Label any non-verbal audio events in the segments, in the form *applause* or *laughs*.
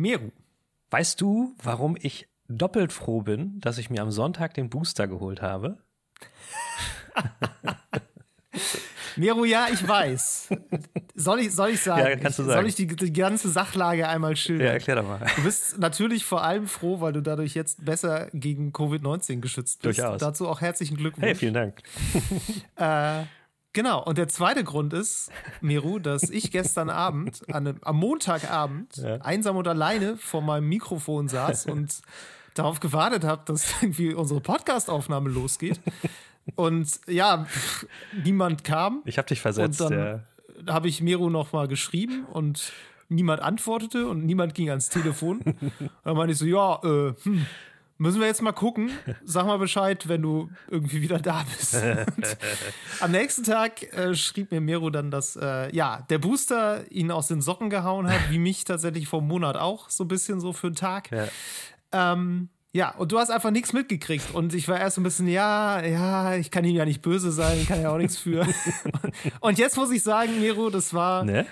Meru. Weißt du, warum ich doppelt froh bin, dass ich mir am Sonntag den Booster geholt habe? *laughs* Meru, ja, ich weiß. Soll ich, soll ich sagen? Ja, kannst du sagen. Soll ich die, die ganze Sachlage einmal schildern? Ja, erklär doch mal. Du bist natürlich vor allem froh, weil du dadurch jetzt besser gegen Covid-19 geschützt bist. Durchaus. Dazu auch herzlichen Glückwunsch. Hey, vielen Dank. *laughs* Äh, genau. Und der zweite Grund ist, Meru, dass ich gestern Abend, an am Montagabend, Ja. einsam und alleine vor meinem Mikrofon saß und *laughs* darauf gewartet habe, dass irgendwie unsere Podcast-Aufnahme losgeht. Und ja, niemand kam. Ich habe dich versetzt. Und ja. dann habe ich Meru noch mal geschrieben und niemand antwortete und niemand ging ans Telefon. *laughs* dann meinte ich so, ja, äh, hm, müssen wir jetzt mal gucken. Sag mal Bescheid, wenn du irgendwie wieder da bist. Und *laughs* am nächsten Tag äh, schrieb mir Meru dann, dass äh, ja, der Booster ihn aus den Socken gehauen hat, wie mich tatsächlich vor einem Monat auch, so ein bisschen so für einen Tag. Ja. Ähm, ja, und du hast einfach nichts mitgekriegt. Und ich war erst so ein bisschen, ja, ja, ich kann ihm ja nicht böse sein, ich kann ja auch nichts für. *laughs* und jetzt muss ich sagen, Miro, das war Ne?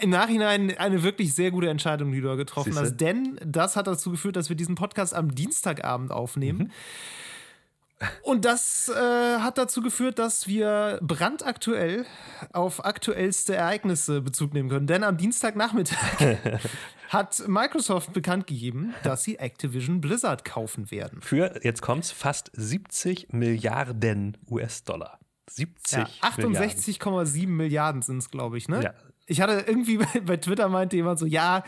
Im Nachhinein eine wirklich sehr gute Entscheidung, die du da getroffen Siehste? hast. Denn das hat dazu geführt, dass wir diesen Podcast am Dienstagabend aufnehmen. Mhm. Und das äh, hat dazu geführt, dass wir brandaktuell auf aktuellste Ereignisse Bezug nehmen können. Denn am Dienstagnachmittag *laughs* hat Microsoft bekannt gegeben, dass sie Activision Blizzard kaufen werden. Für, jetzt kommt's, fast 70 Milliarden US-Dollar. 70 Ja, 68,7 Milliarden sind es, glaube ich, ne? Ja. Ich hatte irgendwie bei, *laughs* bei Twitter meinte jemand so, ja,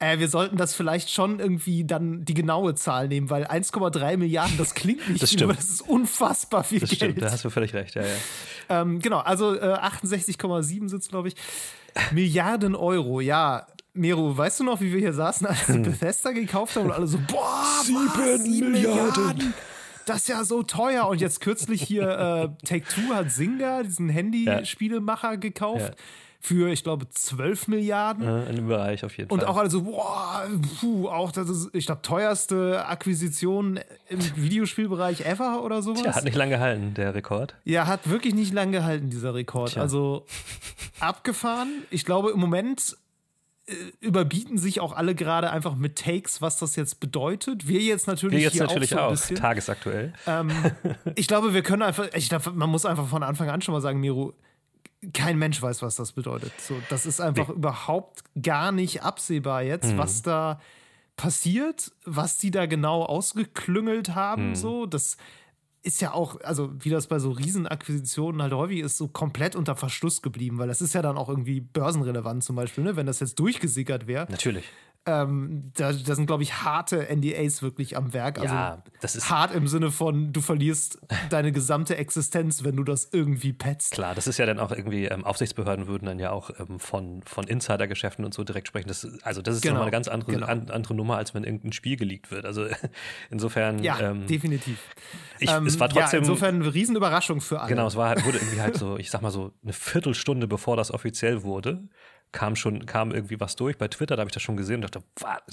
äh, wir sollten das vielleicht schon irgendwie dann die genaue Zahl nehmen, weil 1,3 Milliarden, das klingt nicht Das viel, stimmt. aber das ist unfassbar viel Das Geld. stimmt, da hast du völlig recht. Ja, ja. Ähm, genau, also äh, 68,7 sind es, glaube ich. Milliarden Euro, ja. Mero, weißt du noch, wie wir hier saßen, als wir Bethesda gekauft haben und alle so, boah, Sieben was, sieben Milliarden. Milliarden. Das ist ja so teuer. Und jetzt kürzlich hier äh, Take-Two hat Zynga, diesen Handyspielemacher, gekauft. Ja. Für, ich glaube, 12 Milliarden. Äh, In dem Bereich auf jeden Und Fall. auch alle so, boah, puh, auch das ist, ich glaube, teuerste Akquisition im Videospielbereich ever oder sowas. Tja, hat nicht lange gehalten, der Rekord. Ja, hat wirklich nicht lang gehalten, dieser Rekord. Tja. Also abgefahren. Ich glaube, im Moment äh, überbieten sich auch alle gerade einfach mit Takes, was das jetzt bedeutet. Wir jetzt natürlich Wir jetzt hier natürlich auch so ein auch, tagesaktuell. Ähm, ich glaube, wir können einfach, ich glaube, man muss einfach von Anfang an schon mal sagen, Miro, kein Mensch weiß, was das bedeutet. So, das ist einfach überhaupt gar nicht absehbar jetzt, Mhm. was da passiert, was die da genau ausgeklüngelt haben. Mhm. So, das ist ja auch, also wie das bei so Riesenakquisitionen halt häufig ist, so komplett unter Verschluss geblieben, weil das ist ja dann auch irgendwie börsenrelevant zum Beispiel, ne? wenn das jetzt durchgesickert wäre. Natürlich. Ähm, da, da sind, glaube ich, harte NDAs wirklich am Werk. Also Ja, das ist- hart im Sinne von, du verlierst deine gesamte Existenz, wenn du das irgendwie petzt. Klar, das ist ja dann auch irgendwie, ähm, Aufsichtsbehörden würden dann ja auch ähm, von, von Insidergeschäften und so direkt sprechen. Das, also das ist Genau, nochmal eine ganz andere, genau. an, andere Nummer, als wenn irgendein Spiel geleakt wird. Also *laughs* insofern, Ja, ähm, definitiv. ich, Ähm, es war trotzdem, ja, insofern eine Riesenüberraschung für alle. genau, es war halt, wurde irgendwie halt so, ich sag mal so, eine Viertelstunde bevor das offiziell wurde, kam schon, kam irgendwie was durch. Bei Twitter, da habe ich das schon gesehen und dachte,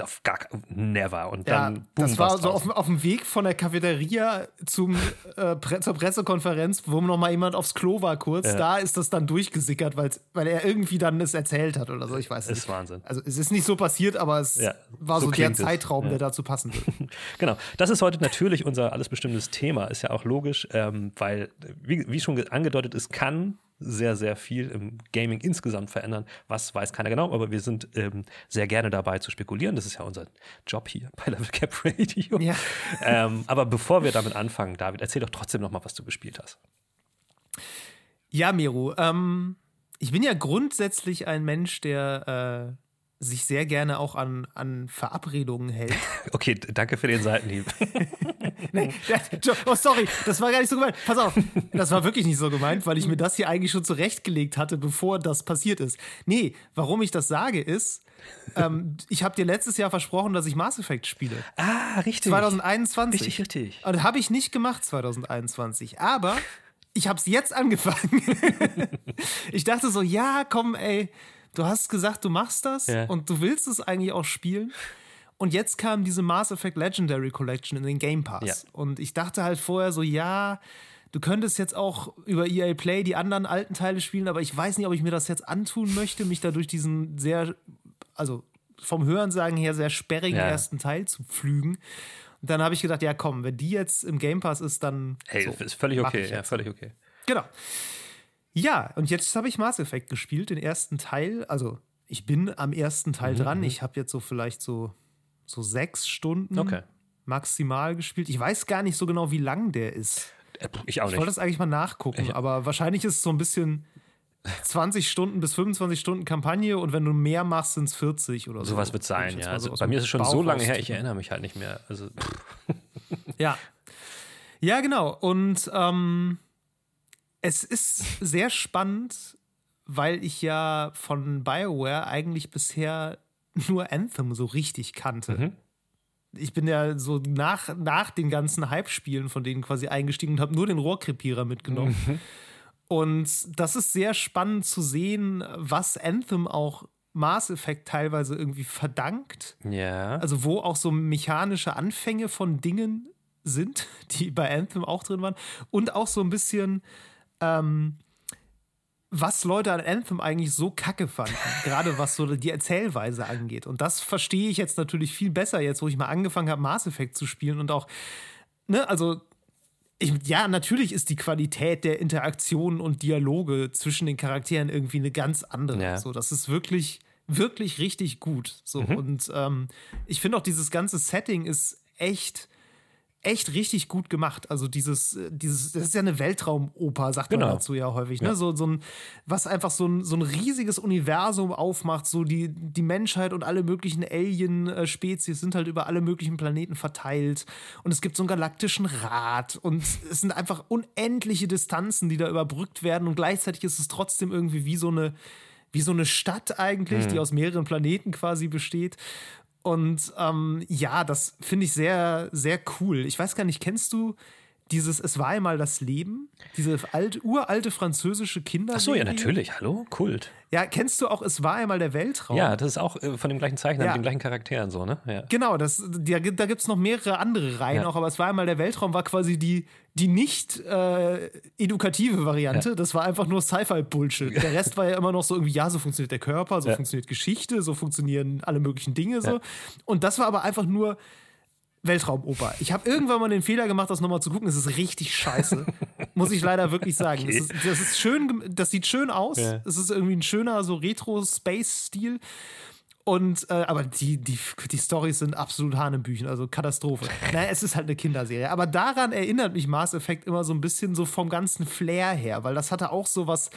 auf gar never. Und Ja, dann, boom, das war so auf, auf dem Weg von der Cafeteria zum, äh, Pre zur Pressekonferenz, wo noch mal jemand aufs Klo war kurz. Da ist das dann durchgesickert, weil er irgendwie dann es erzählt hat oder so. Ich weiß nicht. Ist Wahnsinn. Also es ist nicht so passiert, aber es Ja, war so so, der es. Zeitraum, Ja. der dazu passen würde. *laughs* Genau, das ist heute natürlich unser alles bestimmendes Thema, ist ja auch logisch, ähm, weil, wie, wie schon ge- angedeutet, es kann sehr, sehr viel im Gaming insgesamt verändern. Was weiß keiner genau, aber wir sind ähm, sehr gerne dabei zu spekulieren. Das ist ja unser Job hier *laughs* bei Level Cap Radio. Ja. Ähm, aber bevor wir damit anfangen, David, erzähl doch trotzdem noch mal, was du gespielt hast. Ja, Miro, ähm, ich bin ja grundsätzlich ein Mensch, der äh, sich sehr gerne auch an, an Verabredungen hält. *laughs* Okay, danke für den Seitenhieb. *laughs* Nee, oh, sorry, das war gar nicht so gemeint. Pass auf, das war wirklich nicht so gemeint, weil ich mir das hier eigentlich schon zurechtgelegt hatte, bevor das passiert ist. Nee, warum ich das sage, ist, ähm, ich habe dir letztes Jahr versprochen, dass ich Mass Effect spiele. ah, richtig. 2021. Richtig, richtig. Und habe ich nicht gemacht 2021. Aber ich habe es jetzt angefangen. *laughs* ich dachte so, ja, komm, ey, du hast gesagt, du machst das Ja. und du willst es eigentlich auch spielen. Und jetzt kam diese Mass Effect Legendary Collection in den Game Pass. Ja. Und ich dachte halt vorher so, ja, du könntest jetzt auch über EA Play die anderen alten Teile spielen, aber ich weiß nicht, ob ich mir das jetzt antun möchte, mich da durch diesen sehr, also vom Hörensagen her sehr sperrigen Ja. ersten Teil zu pflügen. Und dann habe ich gedacht, ja komm, wenn die jetzt im Game Pass ist, dann Hey, so, ist völlig okay, ja, völlig okay. Genau. Ja, und jetzt habe ich Mass Effect gespielt, den ersten Teil. Also, ich bin am ersten Teil Mhm, dran. Ich habe jetzt so vielleicht so, so sechs Stunden Okay. maximal gespielt. Ich weiß gar nicht so genau, wie lang der ist. Äh, Ich auch Ich nicht. wollte das eigentlich mal nachgucken, Ich- aber wahrscheinlich ist es so ein bisschen 20 Stunden bis 25 Stunden Kampagne und wenn du mehr machst, sind es 40 oder so. Sowas wird sein, ich ja. Also aus bei mir ist es schon Bauch so lange her, ich erinnere mich halt nicht mehr. Also, Ja. Ja, genau. Und ähm, es ist sehr spannend, weil ich ja von BioWare eigentlich bisher nur Anthem so richtig kannte. Mhm. Ich bin ja so nach, nach den ganzen Hype-Spielen von denen quasi eingestiegen und habe nur den Rohrkrepierer mitgenommen. Mhm. Und das ist sehr spannend zu sehen, was Anthem auch Mass Effect teilweise irgendwie verdankt. ja. Also wo auch so mechanische Anfänge von Dingen sind, *laughs* die bei Anthem auch drin waren. Und auch so ein bisschen, ähm, was Leute an Anthem eigentlich so kacke fanden. *laughs* gerade was so die Erzählweise angeht. Und das verstehe ich jetzt natürlich viel besser, jetzt wo ich mal angefangen habe, Mass Effect zu spielen. Und auch, ne, also ich, ja, natürlich ist die Qualität der Interaktionen und Dialoge zwischen den Charakteren irgendwie eine ganz andere. Ja. So, das ist wirklich, wirklich richtig gut. So, und ähm, ich finde auch, dieses ganze Setting ist echt, echt richtig gut gemacht. Also dieses, äh, dieses, das ist ja eine Weltraumoper, sagt man Genau. dazu ja häufig. Ne? Ja. So, so ein, was einfach so ein, so ein riesiges Universum aufmacht, so die, die Menschheit und alle möglichen Alien-Spezies sind halt über alle möglichen Planeten verteilt. Und es gibt so einen galaktischen Rat und es sind einfach unendliche Distanzen, die da überbrückt werden. Und gleichzeitig ist es trotzdem irgendwie wie so eine, wie so eine Stadt eigentlich, die aus mehreren Planeten quasi besteht. Und ähm, ja, das finde ich sehr, sehr cool. Ich weiß gar nicht, kennst du dieses Es war einmal das Leben? Diese alt, uralte französische Kinder. Ach so, ja, natürlich. Hallo? Kult. Ja, kennst du auch Es war einmal der Weltraum? Ja, das ist auch äh, von dem gleichen Zeichner, Ja. mit den gleichen Charakteren so, ne? Ja. Genau, das, da, da gibt es noch mehrere andere Reihen Ja. auch, aber es war einmal der Weltraum, war quasi die, die nicht äh, edukative Variante. Das war einfach nur Sci-Fi-Bullshit. Der Rest war ja immer noch so irgendwie, ja, so funktioniert der Körper, so funktioniert Geschichte, so funktionieren alle möglichen Dinge so. Und das war aber einfach nur Weltraumoper. Ich habe irgendwann mal den Fehler gemacht, das nochmal zu gucken. Es ist richtig scheiße. *laughs* Muss ich leider wirklich sagen. Okay. Es ist, das ist schön, das sieht schön aus. Ja. Es ist irgendwie ein schöner, so Retro-Space-Stil. Und, äh, aber die, die, die Storys sind absolut Hanebüchen, also Katastrophe. *laughs* naja, es ist halt eine Kinderserie. Aber daran erinnert mich Mass Effect immer so ein bisschen so vom ganzen Flair her, weil das hatte auch so was,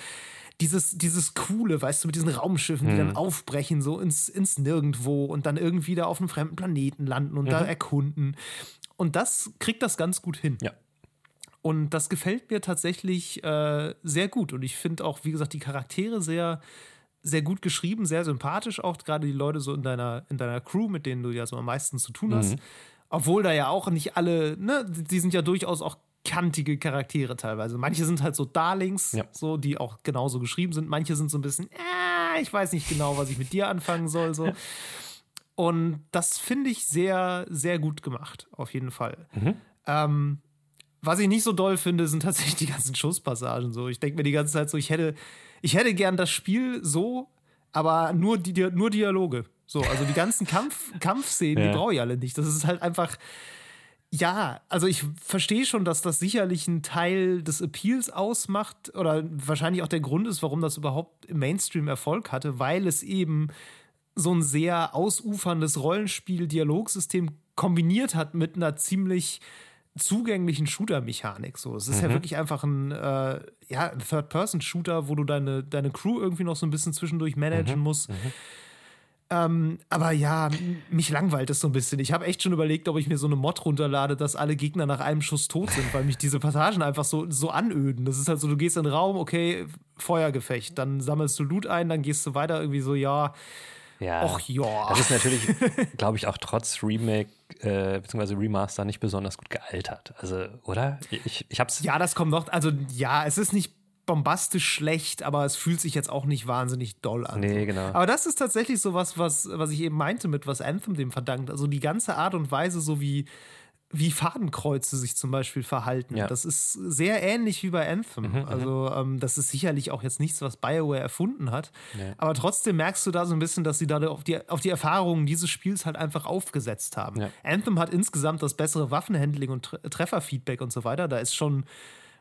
dieses, dieses Coole, weißt du, mit diesen Raumschiffen, die dann aufbrechen, so ins, ins Nirgendwo und dann irgendwie da auf einem fremden Planeten landen und da erkunden. Und das kriegt das ganz gut hin. Ja. Und das gefällt mir tatsächlich äh, sehr gut. Und ich finde auch, wie gesagt, die Charaktere sehr, sehr gut geschrieben, sehr sympathisch auch, gerade die Leute so in deiner, in deiner Crew, mit denen du ja so am meisten zu tun hast. Obwohl da ja auch nicht alle, ne, die sind ja durchaus auch kantige Charaktere teilweise. Manche sind halt so Darlings, Ja. so, die auch genauso geschrieben sind. Manche sind so ein bisschen, äh, ich weiß nicht genau, was ich mit dir anfangen soll, so. *laughs* Und das finde ich sehr, sehr gut gemacht, auf jeden Fall. Ähm, was ich nicht so doll finde, sind tatsächlich die ganzen Schusspassagen. So, ich denke mir die ganze Zeit so, ich hätte, ich hätte gern das Spiel so, aber nur, die, nur Dialoge. So, also die ganzen Kampf, Kampfszenen, Ja. die brauche ich alle nicht. Das ist halt einfach. Ja, also ich verstehe schon, dass das sicherlich ein Teil des Appeals ausmacht oder wahrscheinlich auch der Grund ist, warum das überhaupt im Mainstream Erfolg hatte, weil es eben so ein sehr ausuferndes Rollenspiel-Dialogsystem kombiniert hat mit einer ziemlich zugänglichen Shooter-Mechanik. So, es ist ja wirklich einfach ein, äh, ja, ein Third-Person-Shooter, wo du deine, deine Crew irgendwie noch so ein bisschen zwischendurch managen musst. Ähm, aber ja, mich langweilt es so ein bisschen. Ich habe echt schon überlegt, ob ich mir so eine Mod runterlade, dass alle Gegner nach einem Schuss tot sind, weil mich diese Passagen einfach so, so anöden. Das ist halt so, du gehst in den Raum, okay, Feuergefecht, dann sammelst du Loot ein, dann gehst du weiter irgendwie so, ja, Ja. och ja. Das ist natürlich, *laughs* glaube ich, auch trotz Remake äh, bzw. Remaster nicht besonders gut gealtert. Also, oder? Ich, ich hab's. Ja, das kommt noch. Also, ja, es ist nicht bombastisch schlecht, aber es fühlt sich jetzt auch nicht wahnsinnig doll an. Nee, genau. Aber das ist tatsächlich so was, was, was ich eben meinte mit was Anthem dem verdankt. Also die ganze Art und Weise, so wie wie Fadenkreuze sich zum Beispiel verhalten. Ja. Das ist sehr ähnlich wie bei Anthem. also ähm, das ist sicherlich auch jetzt nichts, was BioWare erfunden hat. Nee. Aber trotzdem merkst du da so ein bisschen, dass sie da auf die, auf die Erfahrungen dieses Spiels halt einfach aufgesetzt haben. Ja. Anthem hat insgesamt das bessere Waffenhandling und Tre Trefferfeedback und so weiter. Da ist schon,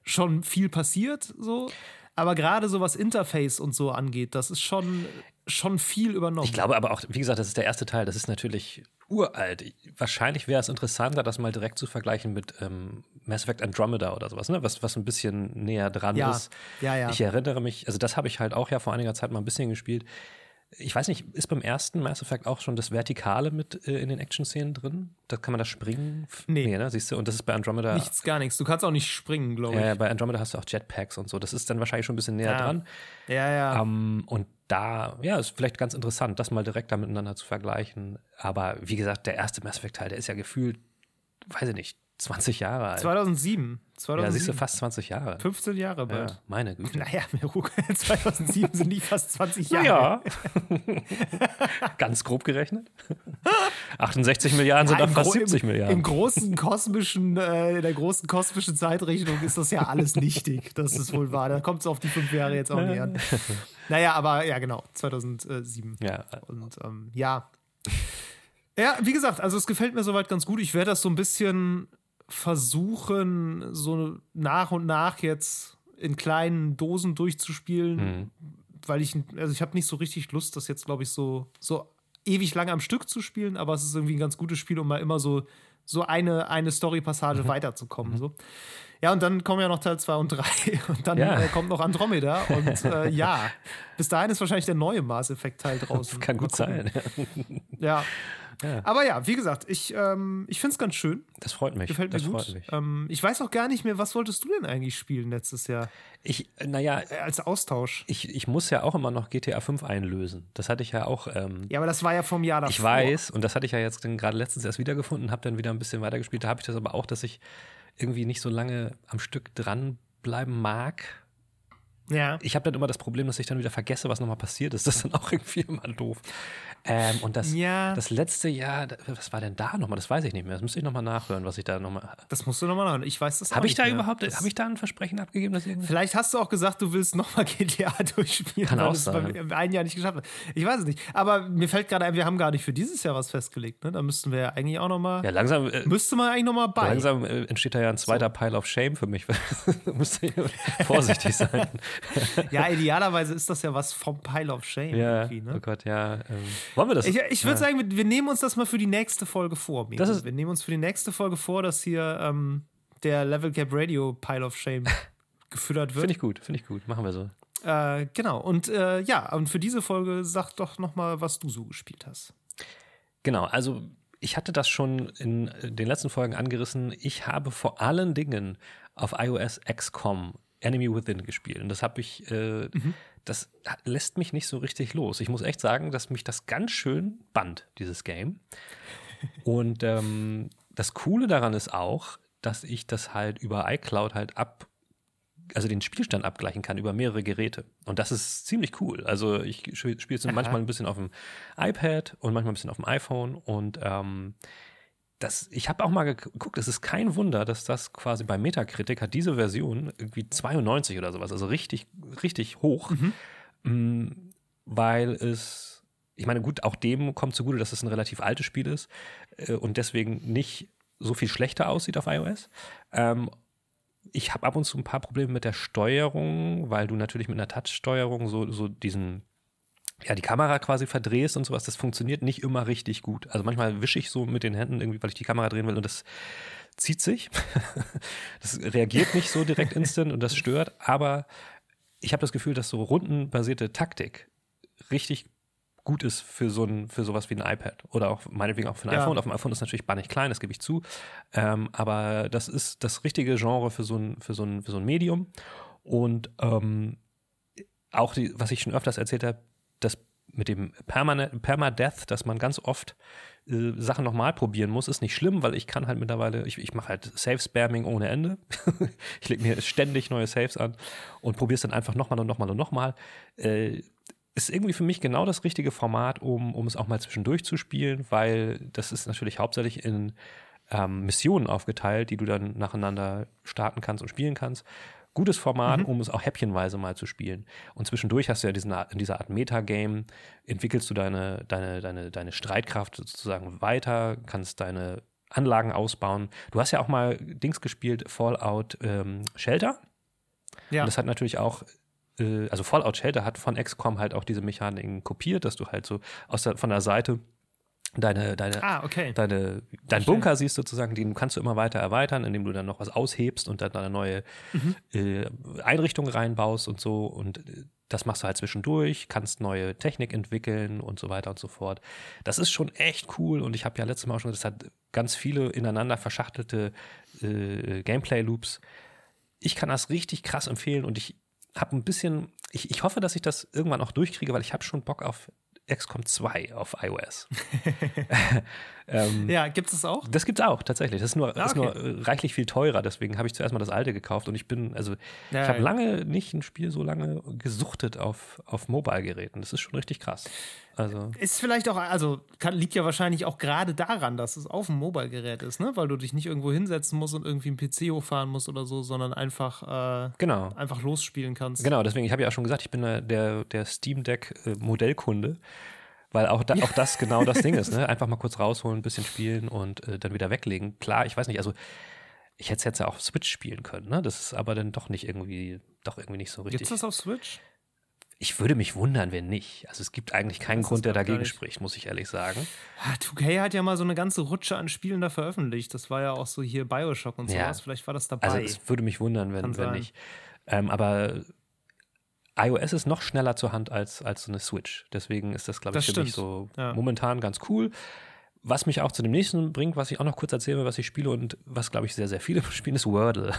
schon viel passiert so. Aber gerade so was Interface und so angeht, das ist schon, schon viel übernommen. Ich glaube aber auch, wie gesagt, das ist der erste Teil, das ist natürlich uralt. Wahrscheinlich wäre es interessanter, das mal direkt zu vergleichen mit ähm, Mass Effect Andromeda oder sowas, ne? was, was ein bisschen näher dran Ja. ist. Ja, ja. Ich erinnere mich, also das habe ich halt auch ja vor einiger Zeit mal ein bisschen gespielt. Ich weiß nicht, ist beim ersten Mass Effect auch schon das Vertikale mit äh, in den Action-Szenen drin? Da kann man das springen? Nee. ne? Siehst du, und das ist bei Andromeda. Nichts, gar nichts. Du kannst auch nicht springen, glaube ich. Ja, ja, bei Andromeda hast du auch Jetpacks und so. Das ist dann wahrscheinlich schon ein bisschen näher Ja. dran. Ja, ja. Ähm, und da, ja, ist vielleicht ganz interessant, das mal direkt da miteinander zu vergleichen. Aber wie gesagt, der erste Mass Effect-Teil, der ist ja gefühlt, weiß ich nicht, 20 Jahre alt. 2007. 2007. ja, siehst du, fast 20 Jahre. 15 Jahre bald. Ja, meine *laughs* Güte. Naja, Meruk, *laughs* 2007 sind nicht fast 20 Jahre. Ja. *laughs* Ganz grob gerechnet. 68 Milliarden sind Ja, dann fast Gro- 70 im, Milliarden. Im großen kosmischen, äh, in der großen kosmischen Zeitrechnung ist das ja alles nichtig. Das ist wohl wahr. Da kommt es auf die fünf Jahre jetzt auch nicht an. Naja, aber ja, genau, 2007. ja, Und ähm, ja. Ja, wie gesagt, also es gefällt mir soweit ganz gut. Ich werde das so ein bisschen versuchen, so nach und nach jetzt in kleinen Dosen durchzuspielen, Mhm. weil ich, also ich habe nicht so richtig Lust, das jetzt, glaube ich, so, so ewig lange am Stück zu spielen, aber es ist irgendwie ein ganz gutes Spiel, um mal immer so, so eine, eine Mhm. Story-Passage weiterzukommen. So. Ja, und dann kommen ja noch Teil 2 und 3 *laughs* und dann Ja. äh, kommt noch Andromeda *laughs* und äh, ja, bis dahin ist wahrscheinlich der neue Mass Effect-Teil draußen. kann Mal gut gucken. sein. Ja. Ja. Aber ja, wie gesagt, ich, ähm, ich finde es ganz schön. Das freut mich. Gefällt mir das gut. freut mich. Ähm, ich weiß auch gar nicht mehr, was wolltest du denn eigentlich spielen letztes Jahr? Ich, naja, Äh, als Austausch. ich, ich muss ja auch immer noch GTA 5 einlösen. Das hatte ich ja auch. Ähm, Ja, aber das war ja vom Jahr davor. Ich weiß, und das hatte ich ja jetzt gerade letztens erst wiedergefunden, habe dann wieder ein bisschen weitergespielt. Da habe ich das aber auch, dass ich irgendwie nicht so lange am Stück dranbleiben mag. Ja. Ich habe dann immer das Problem, dass ich dann wieder vergesse, was nochmal passiert ist. Das ist dann auch *laughs* irgendwie immer doof. Ähm, und das, Ja. das letzte Jahr, was war denn da nochmal? Das weiß ich nicht mehr. Das müsste ich nochmal nachhören, was ich da nochmal. Das musst du nochmal nachhören. Ich weiß das Habe ich da mehr. überhaupt, habe ich da ein Versprechen abgegeben, dass. Vielleicht hast du auch gesagt, du willst nochmal *laughs* GTA durchspielen, Kann auch sein. beim einen Jahr nicht geschafft hast. Ich weiß es nicht. Aber mir fällt gerade ein, wir haben gar nicht für dieses Jahr was festgelegt. Ne? Da müssten wir ja eigentlich auch nochmal. Ja, langsam, äh, Müsste man eigentlich nochmal bei. langsam äh, entsteht da ja ein zweiter Pile of Shame für mich. *laughs* da musst du vorsichtig sein. *laughs* Ja, idealerweise ist das ja was vom Pile of Shame Ja, irgendwie. Ne? oh Gott, ja. Ähm, wollen wir das? Ich, ich würde sagen, wir, wir nehmen uns das mal für die nächste Folge vor. Das ist- wir nehmen uns für die nächste Folge vor, dass hier ähm, der Level Cap Radio Pile of Shame *laughs* gefüttert wird. Finde ich gut, finde ich gut. Machen wir so. Äh, genau. Und äh, ja, und für diese Folge sag doch noch mal, was du so gespielt hast. Genau, also ich hatte das schon in äh, den letzten Folgen angerissen. Ich habe vor allen Dingen auf iOS XCOM Enemy Within gespielt. Und das habe ich, äh, das lässt mich nicht so richtig los. Ich muss echt sagen, dass mich das ganz schön band, dieses Game. Und ähm, das Coole daran ist auch, dass ich das halt über iCloud halt ab, also den Spielstand abgleichen kann über mehrere Geräte. Und das ist ziemlich cool. Also ich spiele es manchmal ein bisschen auf dem iPad und manchmal ein bisschen auf dem iPhone. Und ähm, das, ich habe auch mal geguckt, es ist kein Wunder, dass das quasi bei Metacritic hat diese Version irgendwie 92 oder sowas, also richtig, richtig hoch, mm, weil es, ich meine, gut, auch dem kommt zugute, dass es ein relativ altes Spiel ist äh, und deswegen nicht so viel schlechter aussieht auf iOS. Ähm, ich habe ab und zu ein paar Probleme mit der Steuerung, weil du natürlich mit einer Touch-Steuerung so, so diesen ja, die Kamera quasi verdrehst und sowas, das funktioniert nicht immer richtig gut. Also manchmal wische ich so mit den Händen irgendwie, weil ich die Kamera drehen will und das zieht sich. *laughs* das reagiert nicht so direkt instant und das stört, aber ich habe das Gefühl, dass so rundenbasierte Taktik richtig gut ist für so ein, für sowas wie ein iPad oder auch meinetwegen auch für ein Ja. iPhone. Auf dem iPhone ist natürlich bannig klein, das gebe ich zu. Ähm, aber das ist das richtige Genre für so ein, für so ein, für so ein Medium. Und ähm, auch die, was ich schon öfters erzählt habe, das mit dem Permadeath, dass man ganz oft äh, Sachen nochmal probieren muss, ist nicht schlimm, weil ich kann halt mittlerweile, ich, ich mache halt Safe-Spamming ohne Ende. *laughs* ich lege mir ständig neue Saves an und probiere es dann einfach nochmal und nochmal und nochmal. Äh, ist irgendwie für mich genau das richtige Format, um, um es auch mal zwischendurch zu spielen, weil das ist natürlich hauptsächlich in ähm, Missionen aufgeteilt, die du dann nacheinander starten kannst und spielen kannst. Gutes Format, Mhm. um es auch häppchenweise mal zu spielen. Und zwischendurch hast du ja diesen, in dieser Art Metagame, entwickelst du deine, deine, deine, deine Streitkraft sozusagen weiter, kannst deine Anlagen ausbauen. Du hast ja auch mal Dings gespielt, Fallout ähm, Shelter. Ja. Und das hat natürlich auch, äh, also Fallout Shelter hat von XCOM halt auch diese Mechaniken kopiert, dass du halt so aus der, von der Seite deine, deine, ah, okay. deine, dein Bunker siehst sozusagen, den kannst du immer weiter erweitern, indem du dann noch was aushebst und dann eine neue Mhm. äh, Einrichtung reinbaust und so. Und äh, das machst du halt zwischendurch, kannst neue Technik entwickeln und so weiter und so fort. Das ist schon echt cool und ich habe ja letztes Mal auch schon gesagt, das hat ganz viele ineinander verschachtelte äh, Gameplay-Loops. Ich kann das richtig krass empfehlen und ich habe ein bisschen, ich, ich hoffe, dass ich das irgendwann auch durchkriege, weil ich habe schon Bock auf XCOM 2 auf iOS. *laughs* ähm, Ja, gibt es auch? das gibt's auch tatsächlich. Das ist nur, Ah, ist nur okay. äh, reichlich viel teurer. Deswegen habe ich zuerst mal das alte gekauft und ich bin, also Ja, ich habe ja. lange nicht ein Spiel so lange gesuchtet auf, auf Mobile-Geräten. Das ist schon richtig krass. Also Ist vielleicht auch, also kann, liegt ja wahrscheinlich auch gerade daran, dass es auf dem Mobile-Gerät ist, ne? Weil du dich nicht irgendwo hinsetzen musst und irgendwie einen PC hochfahren musst oder so, sondern einfach, äh, genau. einfach losspielen kannst. Genau, deswegen, ich habe ja auch schon gesagt, ich bin der, der Steam Deck äh, Modellkunde, weil auch, da, auch das genau das Ding ist, ne? Einfach mal kurz rausholen, ein bisschen spielen und äh, dann wieder weglegen. Klar, ich weiß nicht, also ich hätte es jetzt ja auf Switch spielen können, ne? Das ist aber dann doch nicht irgendwie, doch irgendwie nicht so richtig. Gibt's das auf Switch? Ich würde mich wundern, wenn nicht. Also es gibt eigentlich keinen Das Grund, der dagegen spricht, muss ich ehrlich sagen. Ah, 2K hat ja mal so eine ganze Rutsche an Spielen da veröffentlicht. Das war ja auch so hier Bioshock und Ja. sowas. Vielleicht war das dabei. Also es würde mich wundern, wenn, wenn nicht. Ähm, aber iOS ist noch schneller zur Hand als, als so eine Switch. Deswegen ist das, glaube ich, Das für mich stimmt. so Ja. momentan ganz cool. Was mich auch zu dem nächsten bringt, was ich auch noch kurz erzählen will, was ich spiele und was, glaube ich, sehr, sehr viele *laughs* spielen, ist Wordle.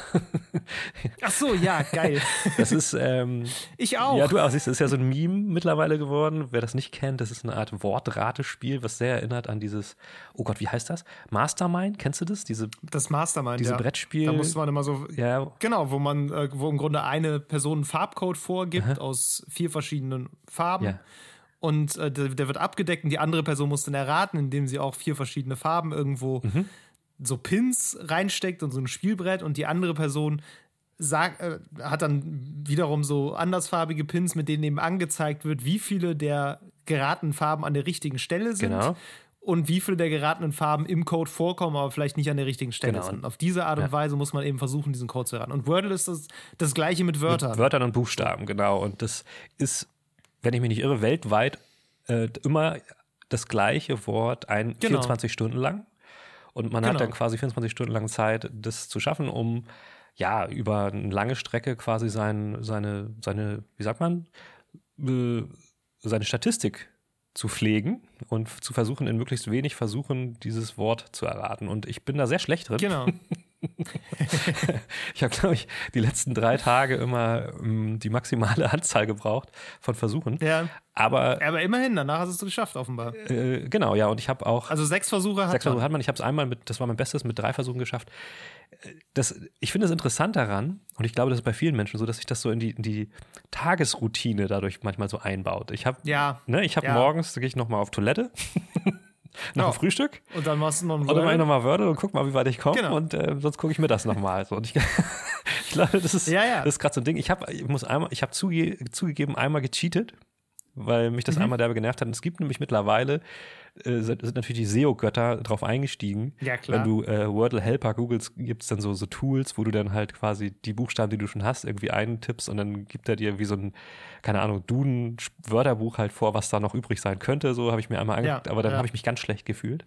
Ach so, ja, geil. *laughs* Das ist, ähm, Ich auch. ja, du auch siehst, das ist ja so ein Meme mittlerweile geworden. Wer das nicht kennt, das ist eine Art Wortratespiel, was sehr erinnert an dieses, oh Gott, wie heißt das? Mastermind, kennst du das? Diese, das Mastermind, diese ja. Brettspiel. Da musste man immer so ja, Genau, wo man, äh, wo im Grunde eine Person einen Farbcode vorgibt aus vier verschiedenen Farben. Ja. Und äh, der, der wird abgedeckt und die andere Person muss dann erraten, indem sie auch vier verschiedene Farben irgendwo Mhm. so Pins reinsteckt und so ein Spielbrett und die andere Person sagt, äh, hat dann wiederum so andersfarbige Pins, mit denen eben angezeigt wird, wie viele der geratenen Farben an der richtigen Stelle sind. Genau. Und wie viele der geratenen Farben im Code vorkommen, aber vielleicht nicht an der richtigen Stelle Genau. sind. Auf diese Art und Weise muss man eben versuchen, diesen Code zu erraten. Und Wordle ist das, das gleiche mit Wörtern. Wörtern und Buchstaben, genau. Und das ist, wenn ich mich nicht irre, weltweit äh, immer das gleiche Wort ein Genau. 24 Stunden lang. Und man hat Genau. dann quasi 24 Stunden lang Zeit, das zu schaffen, um ja über eine lange Strecke quasi sein, seine, seine, wie sagt man, äh, seine Statistik zu pflegen und zu versuchen, in möglichst wenig Versuchen dieses Wort zu erraten. Und ich bin da sehr schlecht drin. Genau. *laughs* Ich habe, glaube ich, die letzten drei Tage immer ähm, die maximale *laughs* Anzahl gebraucht von Versuchen. Ja. Aber Aber immerhin, danach hast du es geschafft, offenbar. äh, genau, ja, und ich habe auch Also sechs Versuche hat sechs man. Versuche hat man. Ich habe es einmal mit, das war mein Bestes, mit drei Versuchen geschafft. Das, ich finde es interessant daran, und ich glaube, das ist bei vielen Menschen so, dass sich das so in die, in die Tagesroutine dadurch manchmal so einbaut. Ich habe Ja. ne, ich habe Ja. morgens, da gehe ich nochmal auf Toilette, *laughs* nach dem Frühstück. Und dann machst du noch ein Und dann mache ich Wordle. nochmal Wörter und guck mal, wie weit ich komme. Genau. Und äh, sonst gucke ich mir das nochmal. So. Und ich, *laughs* ich glaube, das ist, Ja, ja. das ist gerade so ein Ding. Ich habe ich muss einmal, ich habe zuge zugegeben, einmal gecheatet, weil mich Mhm. das einmal derbe genervt hat. Und es gibt nämlich mittlerweile, äh, sind, sind natürlich die SEO-Götter drauf eingestiegen. Ja, klar. Wenn du äh, Wordle Helper googelst, gibt es dann so, so Tools, wo du dann halt quasi die Buchstaben, die du schon hast, irgendwie eintippst und dann gibt er dir wie so ein, keine Ahnung, Duden-Wörterbuch halt vor, was da noch übrig sein könnte. So habe ich mir einmal angeguckt, aber dann ja. habe ich mich ganz schlecht gefühlt.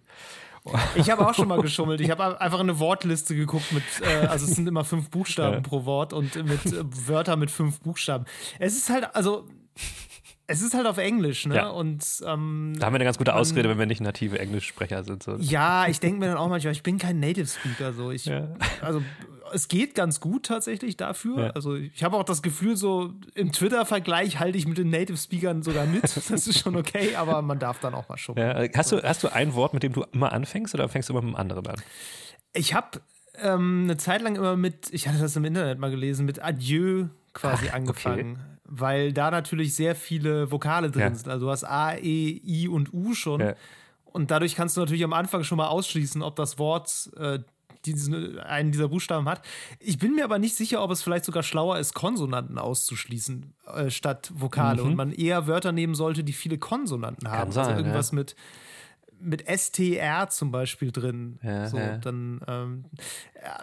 Ich habe auch schon mal *laughs* geschummelt. Ich habe einfach eine Wortliste geguckt mit, äh, also es sind immer fünf Buchstaben Ja. pro Wort und mit äh, Wörter mit fünf Buchstaben. Es ist halt, also es ist halt auf Englisch, ne? Ja. Und ähm, Da haben wir eine ganz gute Ausrede, wenn wir nicht native Englischsprecher sind. So. ja, ich denke mir dann auch manchmal, ich bin kein Native Speaker, so ich, Ja. also es geht ganz gut tatsächlich dafür. Ja. Also ich habe auch das Gefühl, so im Twitter-Vergleich halte ich mit den Native Speakern sogar mit. *laughs* Das ist schon okay, aber man darf dann auch mal schummeln. Ja, hast, du, hast du ein Wort, mit dem du immer anfängst oder fängst du immer mit einem anderen an? Ich habe ähm, eine Zeit lang immer mit, ich hatte das im Internet mal gelesen, mit Adieu quasi Ach, angefangen. Weil da natürlich sehr viele Vokale drin Ja. sind. Also du hast A, E, I und U schon. Ja. Und dadurch kannst du natürlich am Anfang schon mal ausschließen, ob das Wort äh, diesen, einen dieser Buchstaben hat. Ich bin mir aber nicht sicher, ob es vielleicht sogar schlauer ist, Konsonanten auszuschließen äh, statt Vokale Mhm. und man eher Wörter nehmen sollte, die viele Konsonanten haben. sein, also irgendwas ja. mit mit STR zum Beispiel drin. Ja, so, ja. dann ähm,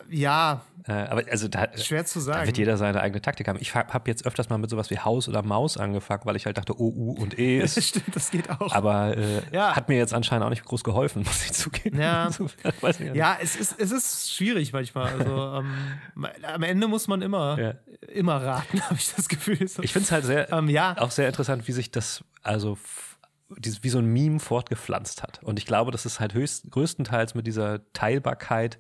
ja, Äh, aber also da, schwer zu da sagen. wird jeder seine eigene Taktik haben. Ich habe jetzt öfters mal mit sowas wie Haus oder Maus angefangen, weil ich halt dachte, O, U und E *laughs* ist. Stimmt, das geht auch. aber äh, Ja. hat mir jetzt anscheinend auch nicht groß geholfen, muss ich zugeben. Ja. *laughs* Ja, es ist, es ist schwierig manchmal. Also *laughs* ähm, am Ende muss man immer, immer raten, habe ich das Gefühl. So. Ich finde es halt sehr, Ähm, ja. auch sehr interessant, wie sich das, also dieses, wie so ein Meme fortgepflanzt hat. Und ich glaube, das ist halt höchst, größtenteils mit dieser Teilbarkeit,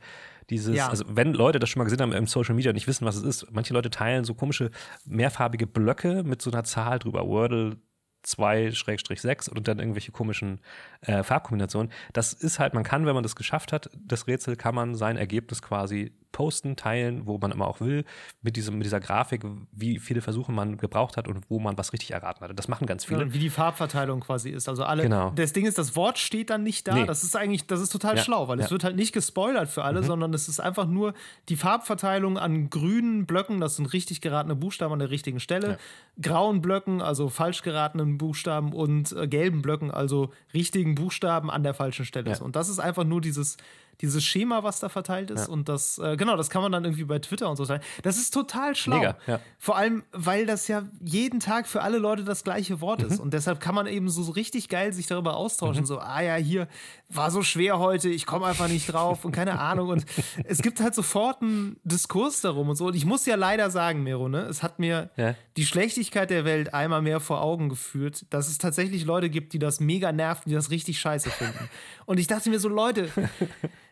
dieses, Ja. also wenn Leute das schon mal gesehen haben im Social Media und nicht wissen, was es ist, manche Leute teilen so komische mehrfarbige Blöcke mit so einer Zahl drüber, Wordle 2-6 und dann irgendwelche komischen äh, Farbkombinationen. Das ist halt, man kann, wenn man das geschafft hat, das Rätsel, kann man sein Ergebnis quasi posten, teilen, wo man immer auch will, mit, diesem, mit dieser Grafik, wie viele Versuche man gebraucht hat und wo man was richtig erraten hatte. Das machen ganz viele. Und wie die Farbverteilung quasi ist. Also alle. Genau. Das Ding ist, das Wort steht dann nicht da. Nee. Das ist eigentlich, das ist total Ja, schlau, weil ja. Mhm. es wird halt nicht gespoilert für alle, sondern es ist einfach nur die Farbverteilung an grünen Blöcken, das sind richtig geratene Buchstaben an der richtigen Stelle, grauen Blöcken, also falsch geratenen Buchstaben und äh, gelben Blöcken, also richtigen Buchstaben an der falschen Stelle. Ja. ist. Und das ist einfach nur dieses dieses Schema, was da verteilt ist. Ja. Und das, äh, genau, das kann man dann irgendwie bei Twitter und so teilen. Das ist total schlau. Mega, ja. Vor allem, weil das ja jeden Tag für alle Leute das gleiche Wort Mhm. ist. Und deshalb kann man eben so, so richtig geil sich darüber austauschen. So, ah ja, hier war so schwer heute, ich komme einfach nicht drauf und keine Ahnung. Und es gibt halt sofort einen Diskurs darum und so. Und ich muss ja leider sagen, Mero, ne, es hat mir Ja. die Schlechtigkeit der Welt einmal mehr vor Augen geführt, dass es tatsächlich Leute gibt, die das mega nerven, die das richtig scheiße finden. Und ich dachte mir so, Leute,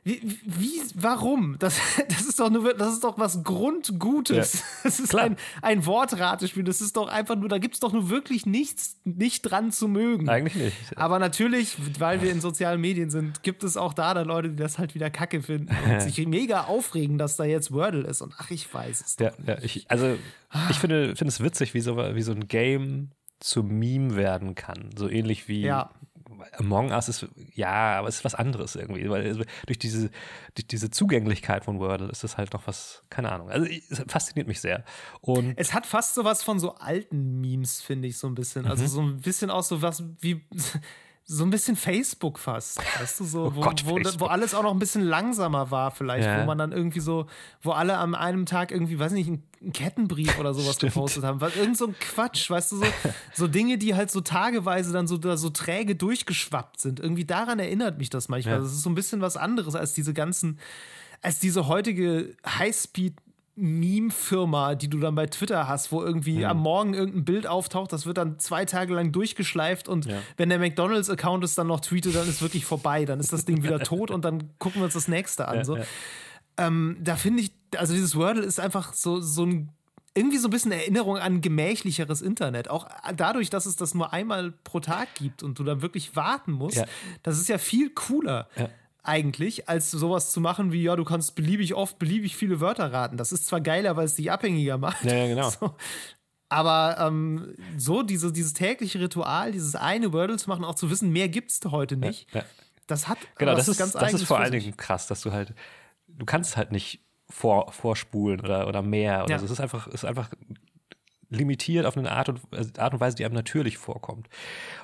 wie, wie warum? Das, das ist doch nur, das ist doch was Grundgutes. Ja. Das ist Klar. ein, ein Wortratespiel. Das ist doch einfach nur, da gibt es doch nur wirklich nichts nicht dran zu mögen. Eigentlich nicht. Aber natürlich, weil wir in sozialen Medien sind, gibt es auch da dann Leute, die das halt wieder kacke finden und *laughs* sich mega aufregen, dass da jetzt Wordle ist. Und ach, ich weiß es. Ja, ja ich, also ich finde, finde es witzig, wie so, wie so ein Game zu Meme werden kann. So ähnlich wie Ja. Among Us ist, ja, aber es ist was anderes irgendwie. Weil also durch diese, durch diese Zugänglichkeit von Wordle ist das halt noch was, keine Ahnung. Also es fasziniert mich sehr. Und Es hat fast sowas von so alten Memes, finde ich, so ein bisschen. Also so ein bisschen auch so was wie. So ein bisschen Facebook fast, weißt du, so, wo, Gott, wo, wo alles auch noch ein bisschen langsamer war, vielleicht, Ja. wo man dann irgendwie so, wo alle an einem Tag irgendwie, weiß nicht, einen Kettenbrief oder sowas Stimmt. gepostet haben. Was- Irgend so ein Quatsch, weißt du, so, *laughs* so Dinge, die halt so tageweise dann so, da so träge durchgeschwappt sind. Irgendwie daran erinnert mich das manchmal. Ja. Das ist so ein bisschen was anderes als diese ganzen, als diese heutige Highspeed- Meme-Firma, die du dann bei Twitter hast, wo irgendwie am Morgen irgendein Bild auftaucht, das wird dann zwei Tage lang durchgeschleift und Ja. wenn der McDonalds-Account es dann noch tweetet, dann ist wirklich vorbei. Dann ist das Ding wieder tot und dann gucken wir uns das nächste an. Ja, so. ja. Ähm, da finde ich, also dieses Wordle ist einfach so, so ein irgendwie so ein bisschen Erinnerung an gemächlicheres Internet. Auch dadurch, dass es das nur einmal pro Tag gibt und du dann wirklich warten musst, Ja. das ist ja viel cooler. Ja. Eigentlich, als sowas zu machen wie, ja, du kannst beliebig oft beliebig viele Wörter raten. Das ist zwar geiler, weil es dich abhängiger macht. Ja, ja, genau. *laughs* So. Aber ähm, so diese, dieses tägliche Ritual, dieses eine Wordle zu machen, auch zu wissen, mehr gibt es heute nicht, ja. das hat Genau, das ist, ganz das ist vor allen. Dingen krass, dass du halt, du kannst halt nicht vor, vorspulen oder, oder mehr oder Ja. so. Es ist einfach, es ist einfach limitiert auf eine Art und, also Art und Weise, die einem natürlich vorkommt.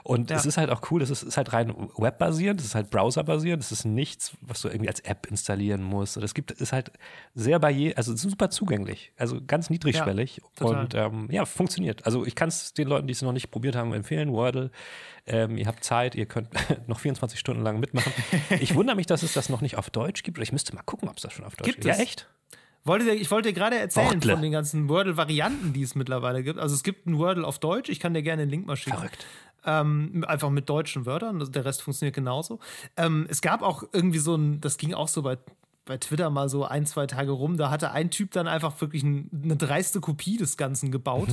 Und Ja. es ist halt auch cool, es ist, ist halt rein webbasierend, es ist halt browserbasierend, es ist nichts, was du irgendwie als App installieren musst. Und es gibt, ist halt sehr barriere, also super zugänglich, also ganz niedrigschwellig total. und ähm, ja, funktioniert. Also ich kann es den Leuten, die es noch nicht probiert haben, empfehlen. Wordle, ähm, ihr habt Zeit, ihr könnt *laughs* noch 24 Stunden lang mitmachen. Ich wundere mich, dass es das noch nicht auf Deutsch gibt. Oder ich müsste mal gucken, ob es das schon auf Deutsch Gibt gibt. Ja, echt? Wollte dir, ich wollte dir gerade erzählen Wortle. von den ganzen Wordle-Varianten, die es mittlerweile gibt. Also es gibt ein Wordle auf Deutsch, ich kann dir gerne den Link mal schicken. Verrückt. Ähm, einfach mit deutschen Wörtern, der Rest funktioniert genauso. Ähm, es gab auch irgendwie so ein, das ging auch so bei, bei Twitter mal so ein, zwei Tage rum, da hatte ein Typ dann einfach wirklich ein, eine dreiste Kopie des Ganzen gebaut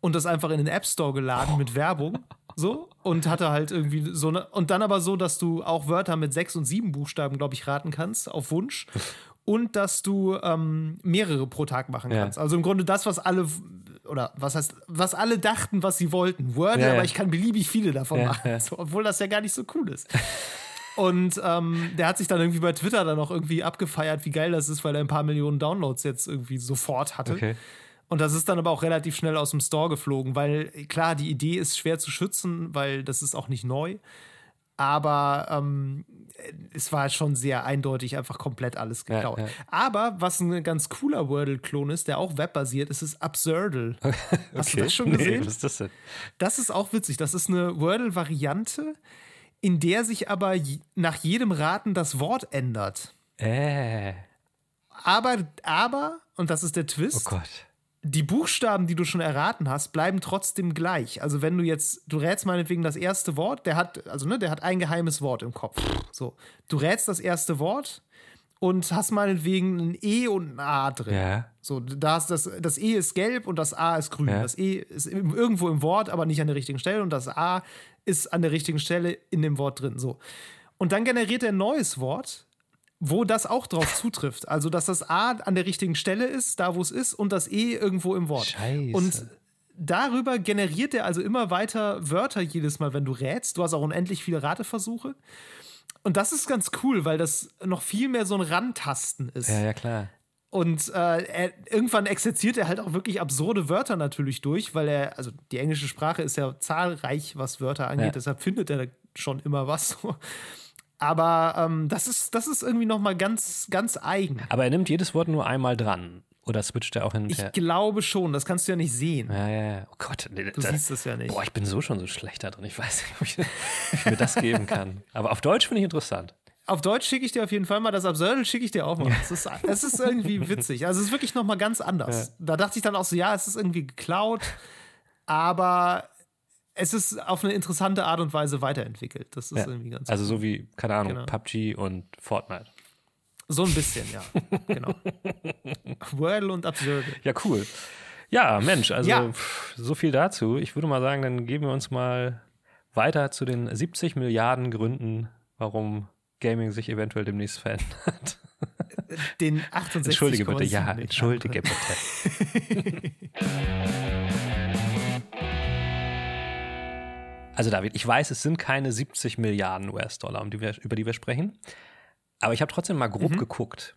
und das einfach in den App Store geladen mit Werbung. So, und hatte halt irgendwie so eine, und dann aber so, dass du auch Wörter mit sechs und sieben Buchstaben, glaube ich, raten kannst, auf Wunsch. Und dass du ähm, mehrere pro Tag machen Ja. kannst. Also im Grunde das, was alle, oder was heißt, was alle dachten, was sie wollten. Wordle, Ja, aber ich kann beliebig viele davon machen. ja. So, obwohl das ja gar nicht so cool ist. Und ähm, der hat sich dann irgendwie bei Twitter dann auch irgendwie abgefeiert, wie geil das ist, weil er ein paar Millionen Downloads jetzt irgendwie sofort hatte. Okay. Und das ist dann aber auch relativ schnell aus dem Store geflogen, weil klar, die Idee ist schwer zu schützen, weil das ist auch nicht neu. Aber ähm, es war schon sehr eindeutig einfach komplett alles geklaut. Ja, ja. Aber was ein ganz cooler Wordle-Klon ist, der auch webbasiert ist, ist Absurdle. *laughs* Hast du das schon Nee, gesehen? was ist das denn? Das ist auch witzig. Das ist eine Wordle-Variante, in der sich aber nach jedem Raten das Wort ändert. Äh, Aber, aber, und das ist der oh Twist, Gott. Die Buchstaben, die du schon erraten hast, bleiben trotzdem gleich. Also wenn du jetzt, du rätst meinetwegen das erste Wort, der hat, also ne, der hat ein geheimes Wort im Kopf. So, du rätst das erste Wort und hast meinetwegen ein E und ein A drin. Ja. So, da ist das, das E ist gelb und das A ist grün. Ja. Das E ist irgendwo im Wort, aber nicht an der richtigen Stelle und das A ist an der richtigen Stelle in dem Wort drin. So. Und dann generiert er ein neues Wort, wo das auch drauf zutrifft. Also, dass das A an der richtigen Stelle ist, da wo es ist, und das E irgendwo im Wort. Scheiße. Und darüber generiert er also immer weiter Wörter jedes Mal, wenn du rätst. Du hast auch unendlich viele Rateversuche. Und das ist ganz cool, weil das noch viel mehr so ein Rantasten ist. Ja, ja, klar. Und äh, er, irgendwann exerziert er halt auch wirklich absurde Wörter natürlich durch, weil er, also die englische Sprache ist ja zahlreich, was Wörter angeht, Ja. deshalb findet er schon immer was. Aber ähm, das, ist, das ist irgendwie noch mal ganz, ganz eigen. Aber er nimmt jedes Wort nur einmal dran. Oder switcht er auch hin und Ich glaube schon, das kannst du ja nicht sehen. Ja, ja, ja. Oh Gott. Nee, Du siehst es ja nicht. Boah, ich bin so schon so schlecht da drin. Ich weiß nicht, ob ich, *laughs* ob ich mir das geben kann. Aber auf Deutsch finde ich interessant. Auf Deutsch schicke ich dir auf jeden Fall mal, das Absurdel schicke ich dir auch mal. Es ist, es ist irgendwie *laughs* witzig. Also es ist wirklich noch mal ganz anders. Da dachte ich dann auch so, ja, es ist irgendwie geklaut, aber es ist auf eine interessante Art und Weise weiterentwickelt. Das ist Ja. irgendwie ganz Also so wie, keine Ahnung, Genau. PUBG und Fortnite. So ein bisschen, ja. *laughs* genau. Wordle und Absurdel. Ja, cool. Ja, Mensch, also Ja. so viel dazu. Ich würde mal sagen, dann geben wir uns mal weiter zu den 70 Milliarden Gründen, warum Gaming sich eventuell demnächst verändert. Den 68 Entschuldige bitte, ja, entschuldige bitte. *laughs* Also David, ich weiß, es sind keine 70 Milliarden US-Dollar, um die wir, über die wir sprechen. Aber ich habe trotzdem mal grob geguckt.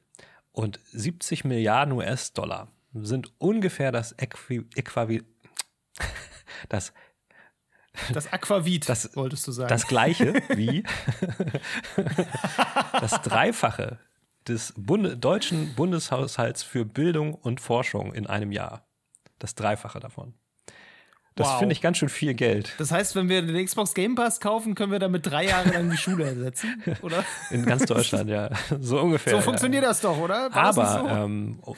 Und 70 Milliarden US-Dollar sind ungefähr das Äqui Äquavi *laughs* das, Das Aquavit, Das- wolltest du sagen. das gleiche *laughs* wie das Dreifache des Bunde, deutschen Bundeshaushalts für Bildung und Forschung in einem Jahr. Das Dreifache davon. Das Wow. finde ich ganz schön viel Geld. das heißt, wenn wir den Xbox Game Pass kaufen, können wir damit drei Jahre lang die Schule ersetzen, *laughs* oder? In ganz Deutschland, ja. So ungefähr. So ja. funktioniert das doch, oder? War das Aber so? ähm, oh,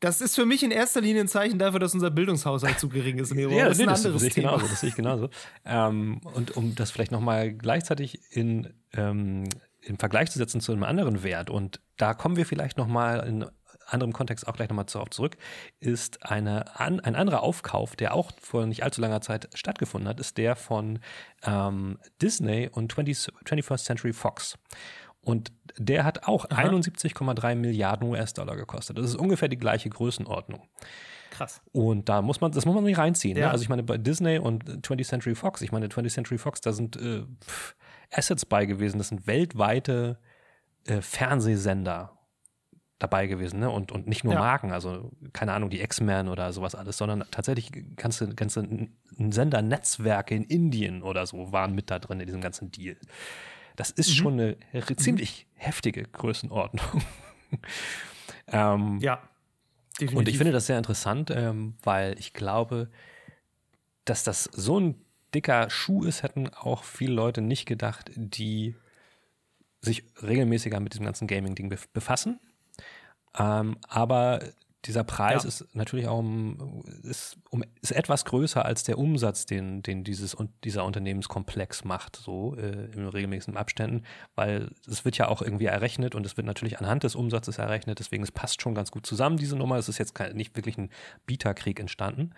Das ist für mich in erster Linie ein Zeichen dafür, dass unser Bildungshaushalt zu gering ist. Nero. ja, das ist nee, ein das, das anderes sehe ich Thema. genauso. Das sehe ich genauso. Ähm, und um das vielleicht nochmal gleichzeitig in, ähm, in Vergleich zu setzen zu einem anderen Wert, und da kommen wir vielleicht nochmal in anderem Kontext auch gleich nochmal darauf zurück, ist eine, an, ein anderer Aufkauf, der auch vor nicht allzu langer Zeit stattgefunden hat, ist der von ähm, Disney und 20, 21st Century Fox. Und der hat auch 71,3 Milliarden US-Dollar gekostet. Das ist ungefähr die gleiche Größenordnung. Krass. Und da muss man, das muss man nicht reinziehen. Ja. Ne? Also ich meine, bei Disney und 20th Century Fox, ich meine, 20th Century Fox, da sind äh, Assets bei gewesen. Das sind weltweite äh, Fernsehsender dabei gewesen, ne? Und, und nicht nur Ja. Marken, also keine Ahnung, die X-Men oder sowas alles, sondern tatsächlich ganze, ganze Sendernetzwerke in Indien oder so waren mit da drin in diesem ganzen Deal. Das ist Mhm. schon eine ziemlich heftige Größenordnung. *laughs* ähm, Ja. Definitiv. und ich finde das sehr interessant, ähm, weil ich glaube, dass das so ein dicker Schuh ist, hätten auch viele Leute nicht gedacht, die sich regelmäßiger mit diesem ganzen Gaming-Ding bef- befassen. Ähm, aber dieser Preis Ja. ist natürlich auch um, ist, um, ist etwas größer als der Umsatz, den, den dieses und dieser Unternehmenskomplex macht, so äh, in regelmäßigen Abständen, weil es wird ja auch irgendwie errechnet und es wird natürlich anhand des Umsatzes errechnet, deswegen es passt schon ganz gut zusammen, diese Nummer. Es ist jetzt kein, nicht wirklich ein Bieterkrieg entstanden.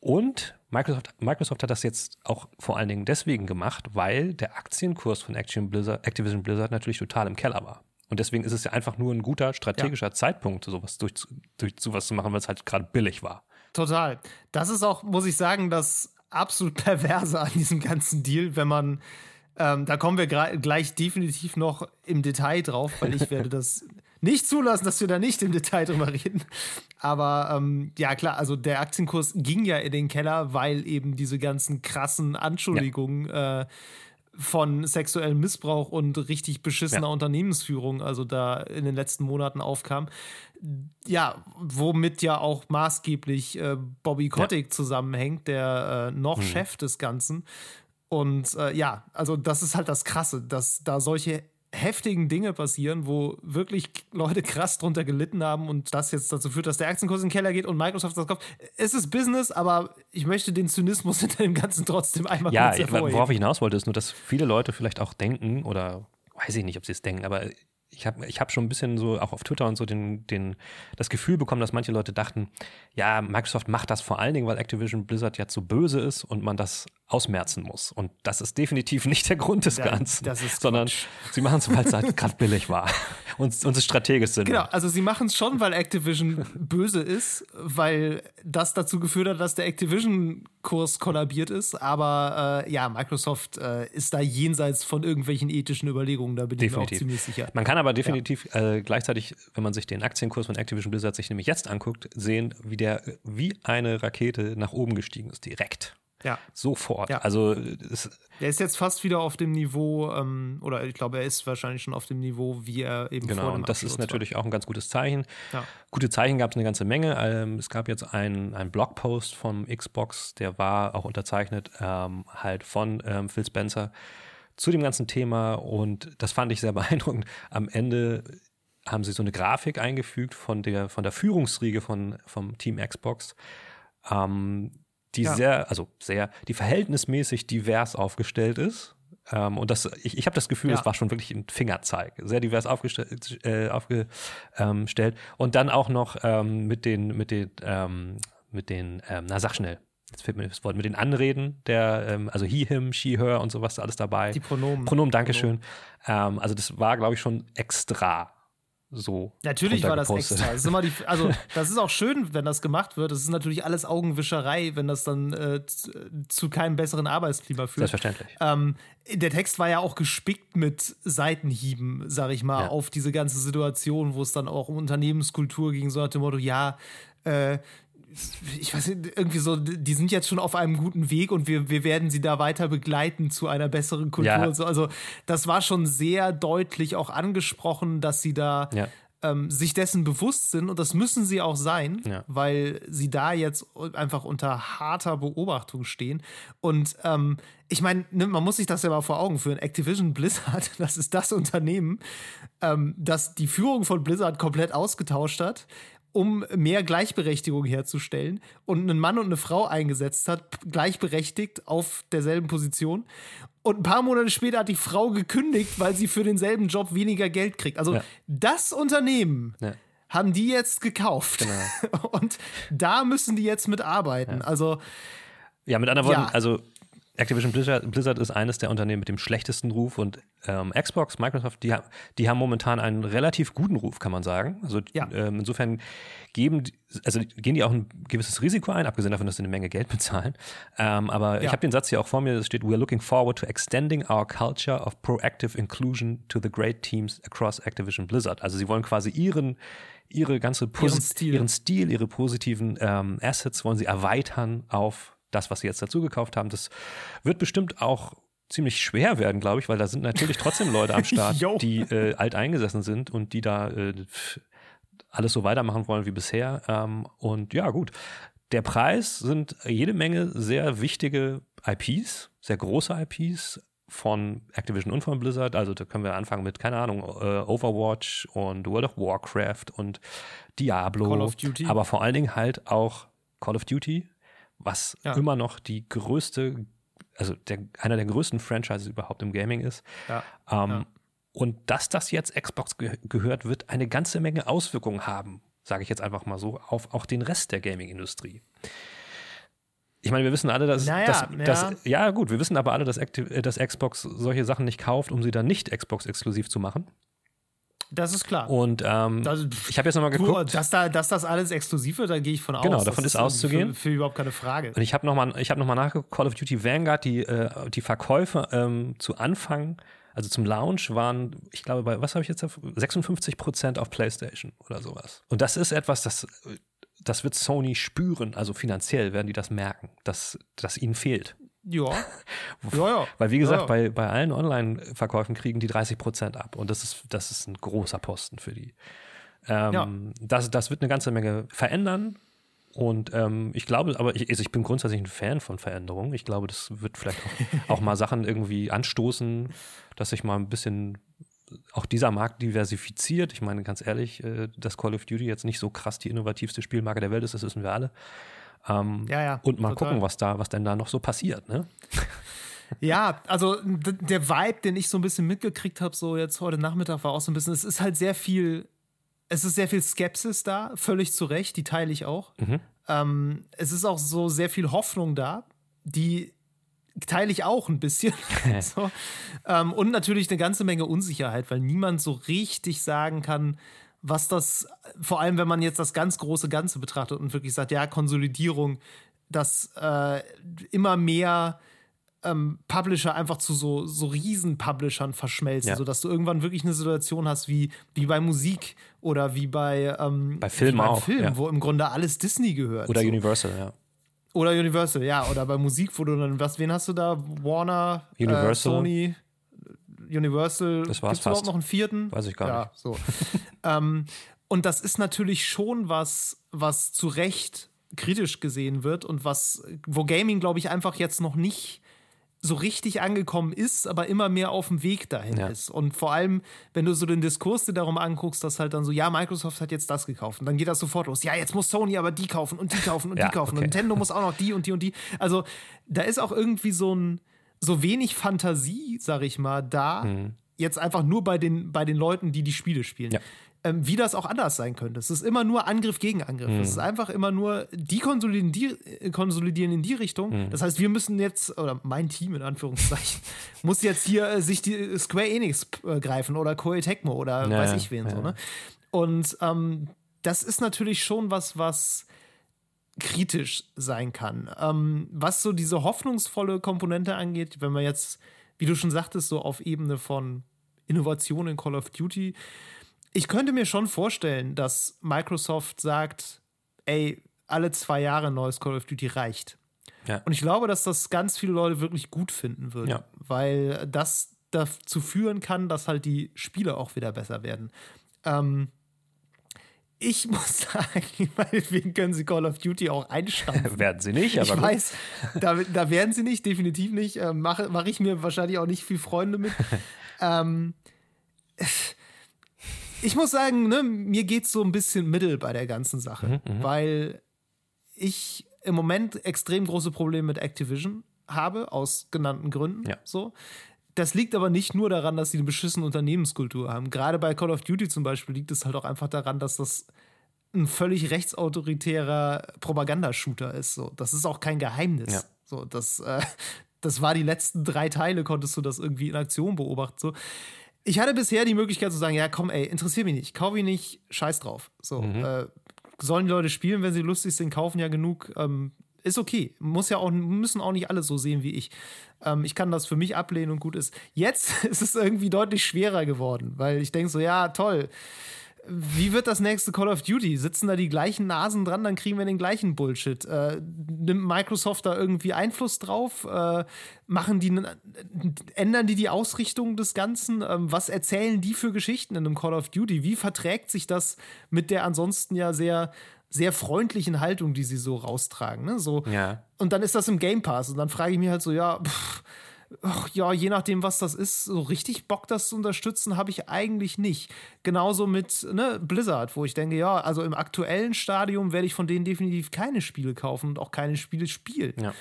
Und Microsoft, Microsoft hat das jetzt auch vor allen Dingen deswegen gemacht, weil der Aktienkurs von Blizzard, Activision Blizzard natürlich total im Keller war. Und deswegen ist es ja einfach nur ein guter strategischer Zeitpunkt, sowas durch, durch sowas zu machen, weil es halt gerade billig war. Total. Das ist auch, muss ich sagen, das absolut *laughs* Perverse an diesem ganzen Deal, wenn man Ähm, da kommen wir gleich definitiv noch im Detail drauf, weil ich werde das *laughs* nicht zulassen, dass wir da nicht im Detail drüber reden. Aber ähm, ja, klar, also der Aktienkurs ging ja in den Keller, weil eben diese ganzen krassen Anschuldigungen ja. äh, von sexuellem Missbrauch und richtig beschissener ja. Unternehmensführung, also da in den letzten Monaten aufkam. Ja, womit ja auch maßgeblich äh, Bobby Kotick ja. zusammenhängt, der äh, noch mhm. Chef des Ganzen. Und äh, ja, also das ist halt das Krasse, dass da solche heftigen Dinge passieren, wo wirklich Leute krass drunter gelitten haben und das jetzt dazu führt, dass der Aktienkurs in den Keller geht und Microsoft das kauft. Es ist Business, aber ich möchte den Zynismus *laughs* hinter dem Ganzen trotzdem einmal ja, kurz hervorheben. Ja, worauf ich hinaus wollte, ist nur, dass viele Leute vielleicht auch denken oder weiß ich nicht, ob sie es denken, aber ich habe ich hab schon ein bisschen so auch auf Twitter und so den, den, das Gefühl bekommen, dass manche Leute dachten, ja, Microsoft macht das vor allen Dingen, weil Activision Blizzard ja zu böse ist und man das ausmerzen muss. Und das ist definitiv nicht der Grund des Ganzen, sondern sie machen es, weil es halt *laughs* gerade billig war und, und es strategisch sind. Genau, also sie machen es schon, weil Activision *laughs* böse ist, weil das dazu geführt hat, dass der Activision-Kurs kollabiert ist. Aber äh, ja, Microsoft äh, ist da jenseits von irgendwelchen ethischen Überlegungen, da bin definitiv. ich mir auch ziemlich sicher. Man kann aber definitiv ja. äh, gleichzeitig, wenn man sich den Aktienkurs von Activision Blizzard sich nämlich jetzt anguckt, sehen, wie der wie eine Rakete nach oben gestiegen ist, direkt. Ja. Sofort. Ja. Also er ist jetzt fast wieder auf dem Niveau, ähm, oder ich glaube, er ist wahrscheinlich schon auf dem Niveau, wie er eben genau, vor dem und das ist natürlich war. auch ein ganz gutes Zeichen. Ja. Gute Zeichen gab es eine ganze Menge. Ähm, es gab jetzt einen, einen Blogpost vom Xbox, der war auch unterzeichnet, ähm, halt von ähm, Phil Spencer zu dem ganzen Thema und das fand ich sehr *laughs* beeindruckend. Am Ende haben sie so eine Grafik eingefügt von der, von der Führungsriege von, vom Team Xbox, ähm, die ja. sehr, also sehr, die verhältnismäßig divers aufgestellt ist. Ähm, und das, ich, ich habe das Gefühl, es ja. war schon wirklich ein Fingerzeig. Sehr divers aufgestellt, äh, aufgestellt. Und dann auch noch ähm, mit den, mit den, ähm, mit den, ähm, na sag schnell, jetzt fehlt mir das Wort, mit den Anreden, der, ähm, also he, him, she, her und sowas alles dabei. Die Pronomen. Pronomen, Dankeschön. Pronomen. Ähm, also das war, glaube ich, schon extra so. Natürlich war das extra. Das die, *laughs* also, das ist auch schön, wenn das gemacht wird. Das ist natürlich alles Augenwischerei, wenn das dann äh, zu keinem besseren Arbeitsklima führt. Selbstverständlich. Ähm, der Text war ja auch gespickt mit Seitenhieben, sag ich mal, ja. auf diese ganze Situation, wo es dann auch um Unternehmenskultur ging, so nach dem Motto, ja, äh, ich weiß nicht, irgendwie so, die sind jetzt schon auf einem guten Weg und wir, wir werden sie da weiter begleiten zu einer besseren Kultur. Ja. So. Also, das war schon sehr deutlich auch angesprochen, dass sie da ja. ähm, sich dessen bewusst sind und das müssen sie auch sein, ja. weil sie da jetzt einfach unter harter Beobachtung stehen. Und ähm, ich meine, ne, man muss sich das ja mal vor Augen führen. Activision Blizzard, *laughs* das ist das Unternehmen, ähm, das die Führung von Blizzard komplett ausgetauscht hat um mehr Gleichberechtigung herzustellen und einen Mann und eine Frau eingesetzt hat, gleichberechtigt auf derselben Position. Und ein paar Monate später hat die Frau gekündigt, weil sie für denselben Job weniger Geld kriegt. Also ja. das Unternehmen ja. haben die jetzt gekauft. Genau. *laughs* Und da müssen die jetzt mitarbeiten. Ja. Also ja, mit anderen Worten, also Activision Blizzard, Blizzard, ist eines der Unternehmen mit dem schlechtesten Ruf und ähm, Xbox, Microsoft, die, die, haben momentan einen relativ guten Ruf, kann man sagen. Also ja. ähm, insofern geben, also gehen die auch ein gewisses Risiko ein, abgesehen davon, dass sie eine Menge Geld bezahlen. Ähm, aber ja. ich habe den Satz hier auch vor mir, es steht, we're looking forward to extending our culture of proactive inclusion to the great teams across Activision Blizzard. Also sie wollen quasi ihren ihre ganze ihren Stil. ihren Stil, ihre positiven ähm, Assets wollen sie erweitern auf das, was sie jetzt dazu gekauft haben, das wird bestimmt auch ziemlich schwer werden, glaube ich, weil da sind natürlich trotzdem Leute am Start, *laughs* die äh, alt eingesessen sind und die da äh, alles so weitermachen wollen wie bisher. Ähm, und ja, gut. Der Preis sind jede Menge sehr wichtige IPs, sehr große IPs von Activision und von Blizzard. Also da können wir anfangen mit, keine Ahnung, äh, Overwatch und World of Warcraft und Diablo. Call of Duty. Aber vor allen Dingen halt auch Call of Duty, was ja. immer noch die größte, also der, einer der größten Franchises überhaupt im Gaming ist. Ja. Ähm, ja. Und dass das jetzt Xbox ge gehört, wird eine ganze Menge Auswirkungen haben, sage ich jetzt einfach mal so, auf auch den Rest der Gaming-Industrie. Ich meine, wir wissen alle, dass, naja, dass, ja. Dass, ja gut, wir wissen aber alle, dass, dass Xbox solche Sachen nicht kauft, um sie dann nicht Xbox exklusiv zu machen. Das ist klar. Und ähm, Das- ich habe jetzt nochmal Du, geguckt. dass, da, dass das alles exklusiv wird, da gehe ich von aus. Genau, davon ist für- auszugehen. Für, für überhaupt keine Frage. Und ich habe nochmal hab noch mal nachgeguckt, Call of Duty Vanguard, die, äh, die Verkäufe ähm, zu Anfang, also zum Launch, waren, ich glaube, bei, was habe ich jetzt, 56 Prozent auf PlayStation oder sowas. Und das ist etwas, das, das wird Sony spüren, also finanziell werden die das merken, dass das ihnen fehlt. Ja. *laughs* ja, ja. Weil wie gesagt, ja. bei, bei allen Online-Verkäufen kriegen die 30 Prozent ab und das ist, das ist ein großer Posten für die. Ähm, Ja. das, das wird eine ganze Menge verändern. Und ähm, ich glaube, aber ich, also ich bin grundsätzlich ein Fan von Veränderungen. Ich glaube, das wird vielleicht auch, *laughs* auch mal Sachen irgendwie anstoßen, dass sich mal ein bisschen auch dieser Markt diversifiziert. Ich meine, ganz ehrlich, äh, dass Call of Duty jetzt nicht so krass die innovativste Spielmarke der Welt ist, das wissen wir alle. Ähm, Ja, ja, und mal total. gucken, was da, was denn da noch so passiert. Ne? *laughs* Ja, also der Vibe, den ich so ein bisschen mitgekriegt habe, so jetzt heute Nachmittag, war auch so ein bisschen, es ist halt sehr viel, es ist sehr viel Skepsis da, völlig zu Recht, die teile ich auch. Ähm, es ist auch so sehr viel Hoffnung da, die teile ich auch ein bisschen. *laughs* so. ähm, und natürlich eine ganze Menge Unsicherheit, weil niemand so richtig sagen kann, was das, vor allem wenn man jetzt das ganz große Ganze betrachtet und wirklich sagt, ja, Konsolidierung, dass äh, immer mehr ähm, Publisher einfach zu so, so Riesen-Publishern verschmelzen, Ja. sodass du irgendwann wirklich eine Situation hast wie, wie bei Musik oder wie bei, ähm, Bei Filmen wie beim auch, Film, ja. wo im Grunde alles Disney gehört. Oder so. Universal, ja. Oder Universal, ja. Oder bei Musik, wo du dann, was, wen hast du da? Warner, Universal. Äh, Sony, Universal. Das war's Gibt's überhaupt fast. noch einen vierten? Weiß ich gar ja, nicht. So. *laughs* ähm, und das ist natürlich schon was, was zu Recht kritisch gesehen wird und was, wo Gaming, glaube ich, einfach jetzt noch nicht so richtig angekommen ist, aber immer mehr auf dem Weg dahin Ja. ist. Und vor allem, wenn du so den Diskurs dir darum anguckst, dass halt dann so, ja, Microsoft hat jetzt das gekauft und dann geht das sofort los. Ja, jetzt muss Sony aber die kaufen und die kaufen und Ja, die kaufen okay. und Nintendo muss auch noch die und die und die. Also da ist auch irgendwie so ein so wenig Fantasie, sag ich mal, da. Jetzt einfach nur bei den, bei den Leuten, die die Spiele spielen. Mhm. Ja. Ähm, wie das auch anders sein könnte. Es ist immer nur Angriff gegen Angriff. Mhm. Es ist einfach immer nur, die konsolidieren, die äh, konsolidieren in die Richtung. Mhm. Das heißt, wir müssen jetzt, oder mein Team in Anführungszeichen, *laughs* muss jetzt hier äh, sich die äh, Square Enix äh, greifen oder Koei Tecmo oder Ja, weiß ich wen so, ja. ne? Und ähm, das ist natürlich schon was, was kritisch sein kann. Ähm, was so diese hoffnungsvolle Komponente angeht, wenn man jetzt, wie du schon sagtest, so auf Ebene von Innovation in Call of Duty, ich könnte mir schon vorstellen, dass Microsoft sagt, ey, alle zwei Jahre ein neues Call of Duty reicht. Ja. Und ich glaube, dass das ganz viele Leute wirklich gut finden würden, Ja. weil das dazu führen kann, dass halt die Spiele auch wieder besser werden. Ähm, ich *laughs* muss sagen, meinetwegen können sie Call of Duty auch einstampfen. *laughs* Werden sie nicht, aber ich gut. weiß, da, da werden sie nicht, definitiv nicht. Äh, Mache mach ich mir wahrscheinlich auch nicht viel Freunde mit. *laughs* ähm, ich muss sagen, ne, mir geht es so ein bisschen mittel bei der ganzen Sache, Mhm, weil ich im Moment extrem große Probleme mit Activision habe, aus genannten Gründen. Ja. So. Das liegt aber nicht nur daran, dass sie eine beschissene Unternehmenskultur haben. Gerade bei Call of Duty zum Beispiel liegt es halt auch einfach daran, dass das ein völlig rechtsautoritärer Propagandashooter ist. So. Das ist auch kein Geheimnis. Ja. So, das, äh, das war die letzten drei Teile, konntest du das irgendwie in Aktion beobachten. So. Ich hatte bisher die Möglichkeit zu sagen, ja komm, ey, interessiert mich nicht, kauf ihn nicht, scheiß drauf. So, äh, sollen die Leute spielen, wenn sie lustig sind, kaufen ja genug. Ähm, ist okay. Muss ja auch, müssen auch nicht alle so sehen wie ich. Ähm, ich kann das für mich ablehnen und gut ist. Jetzt *laughs* ist es irgendwie deutlich schwerer geworden, weil ich denke so, ja, toll. Wie wird das nächste Call of Duty? Sitzen da die gleichen Nasen dran, dann kriegen wir den gleichen Bullshit. Äh, nimmt Microsoft da irgendwie Einfluss drauf? Äh, machen die, ändern die die Ausrichtung des Ganzen? Ähm, was erzählen die für Geschichten in einem Call of Duty? Wie verträgt sich das mit der ansonsten ja sehr, sehr freundlichen Haltung, die sie so raustragen? Ne? So, Ja. und dann ist das im Game Pass. Und dann frage ich mich halt so, ja, pff, ach, ja, je nachdem, was das ist, so richtig Bock, das zu unterstützen, habe ich eigentlich nicht. Genauso mit ne, Blizzard, wo ich denke, ja, also im aktuellen Stadium werde ich von denen definitiv keine Spiele kaufen und auch keine Spiele spielen. Ja.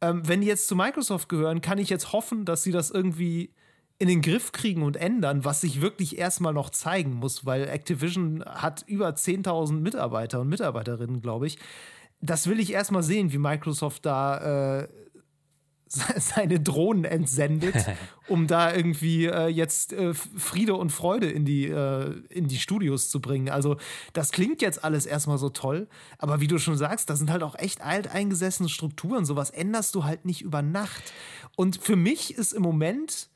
Ähm, wenn die jetzt zu Microsoft gehören, kann ich jetzt hoffen, dass sie das irgendwie in den Griff kriegen und ändern, was sich wirklich erstmal noch zeigen muss, weil Activision hat über 10.000 Mitarbeiter und Mitarbeiterinnen, glaube ich. Das will ich erstmal sehen, wie Microsoft da äh, seine Drohnen entsendet, *laughs* um da irgendwie äh, jetzt äh, Friede und Freude in die, äh, in die Studios zu bringen. Also, das klingt jetzt alles erstmal so toll, aber wie du schon sagst, das sind halt auch echt alteingesessene Strukturen. Sowas änderst du halt nicht über Nacht. Und für mich ist im Moment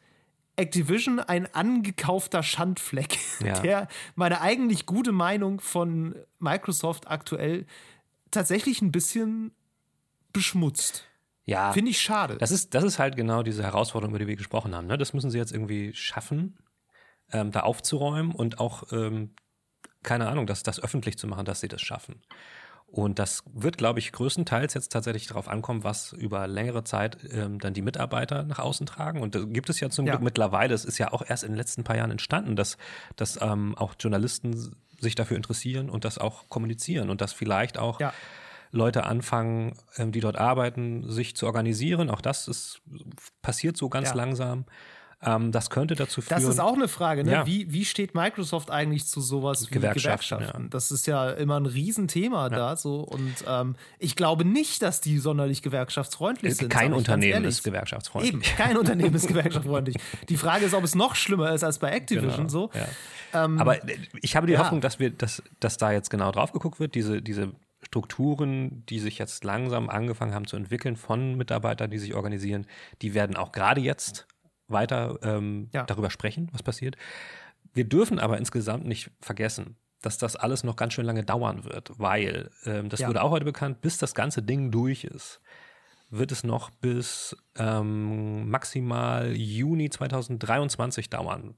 Activision ein angekaufter Schandfleck, *laughs* ja. der meine eigentlich gute Meinung von Microsoft aktuell tatsächlich ein bisschen beschmutzt. Ja. Finde ich schade. Das ist, das ist halt genau diese Herausforderung, über die wir gesprochen haben. Ne? Das müssen sie jetzt irgendwie schaffen, ähm, da aufzuräumen und auch, ähm, keine Ahnung, das, das öffentlich zu machen, dass sie das schaffen. Und das wird, glaube ich, größtenteils jetzt tatsächlich darauf ankommen, was über längere Zeit ähm, dann die Mitarbeiter nach außen tragen. Und da gibt es ja zum ja. Glück mittlerweile, es ist ja auch erst in den letzten paar Jahren entstanden, dass, dass ähm, auch Journalisten sich dafür interessieren und das auch kommunizieren und dass vielleicht auch ja. Leute anfangen, ähm, die dort arbeiten, sich zu organisieren. Auch das ist, passiert so ganz ja. langsam. Ähm, das könnte dazu führen. Das ist auch eine Frage. Ne? Ja. Wie, wie steht Microsoft eigentlich zu sowas wie Gewerkschaften? Gewerkschaften? Ja. Das ist ja immer ein Riesenthema ja. da. So. Und ähm, ich glaube nicht, dass die sonderlich gewerkschaftsfreundlich sind. Kein Unternehmen ist gewerkschaftsfreundlich. Eben, kein Unternehmen ist gewerkschaftsfreundlich. *laughs* Die Frage ist, ob es noch schlimmer ist als bei Activision. Genau. So. Ähm, Aber ich habe die Hoffnung, dass, wir, dass, dass da jetzt genau drauf geguckt wird, diese, diese Strukturen, die sich jetzt langsam angefangen haben zu entwickeln von Mitarbeitern, die sich organisieren, die werden auch gerade jetzt weiter ähm, ja. darüber sprechen, was passiert. Wir dürfen aber insgesamt nicht vergessen, dass das alles noch ganz schön lange dauern wird, weil, ähm, das ja. wurde auch heute bekannt, bis das ganze Ding durch ist, wird es noch bis ähm, maximal Juni 2023 dauern.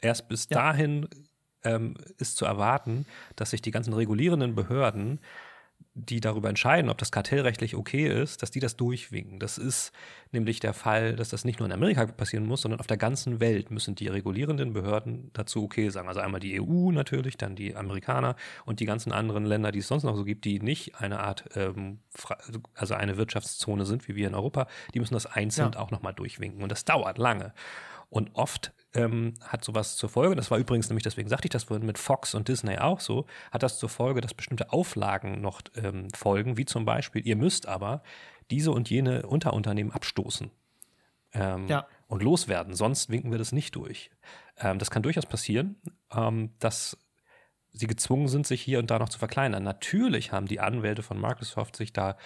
Erst bis ja. dahin ähm, ist zu erwarten, dass sich die ganzen regulierenden Behörden die darüber entscheiden, ob das kartellrechtlich okay ist, dass die das durchwinken. Das ist nämlich der Fall, dass das nicht nur in Amerika passieren muss, sondern auf der ganzen Welt müssen die regulierenden Behörden dazu okay sagen. Also einmal die EU natürlich, dann die Amerikaner und die ganzen anderen Länder, die es sonst noch so gibt, die nicht eine Art, ähm, also eine Wirtschaftszone sind, wie wir in Europa, die müssen das einzeln ja. auch nochmal durchwinken. Und das dauert lange. Und oft ähm, hat sowas zur Folge, das war übrigens nämlich, deswegen sagte ich das vorhin mit Fox und Disney auch so, hat das zur Folge, dass bestimmte Auflagen noch ähm, folgen, wie zum Beispiel, ihr müsst aber diese und jene Unterunternehmen abstoßen ähm, ja. und loswerden, sonst winken wir das nicht durch. Ähm, das kann durchaus passieren, ähm, dass sie gezwungen sind, sich hier und da noch zu verkleinern. Natürlich haben die Anwälte von Microsoft sich da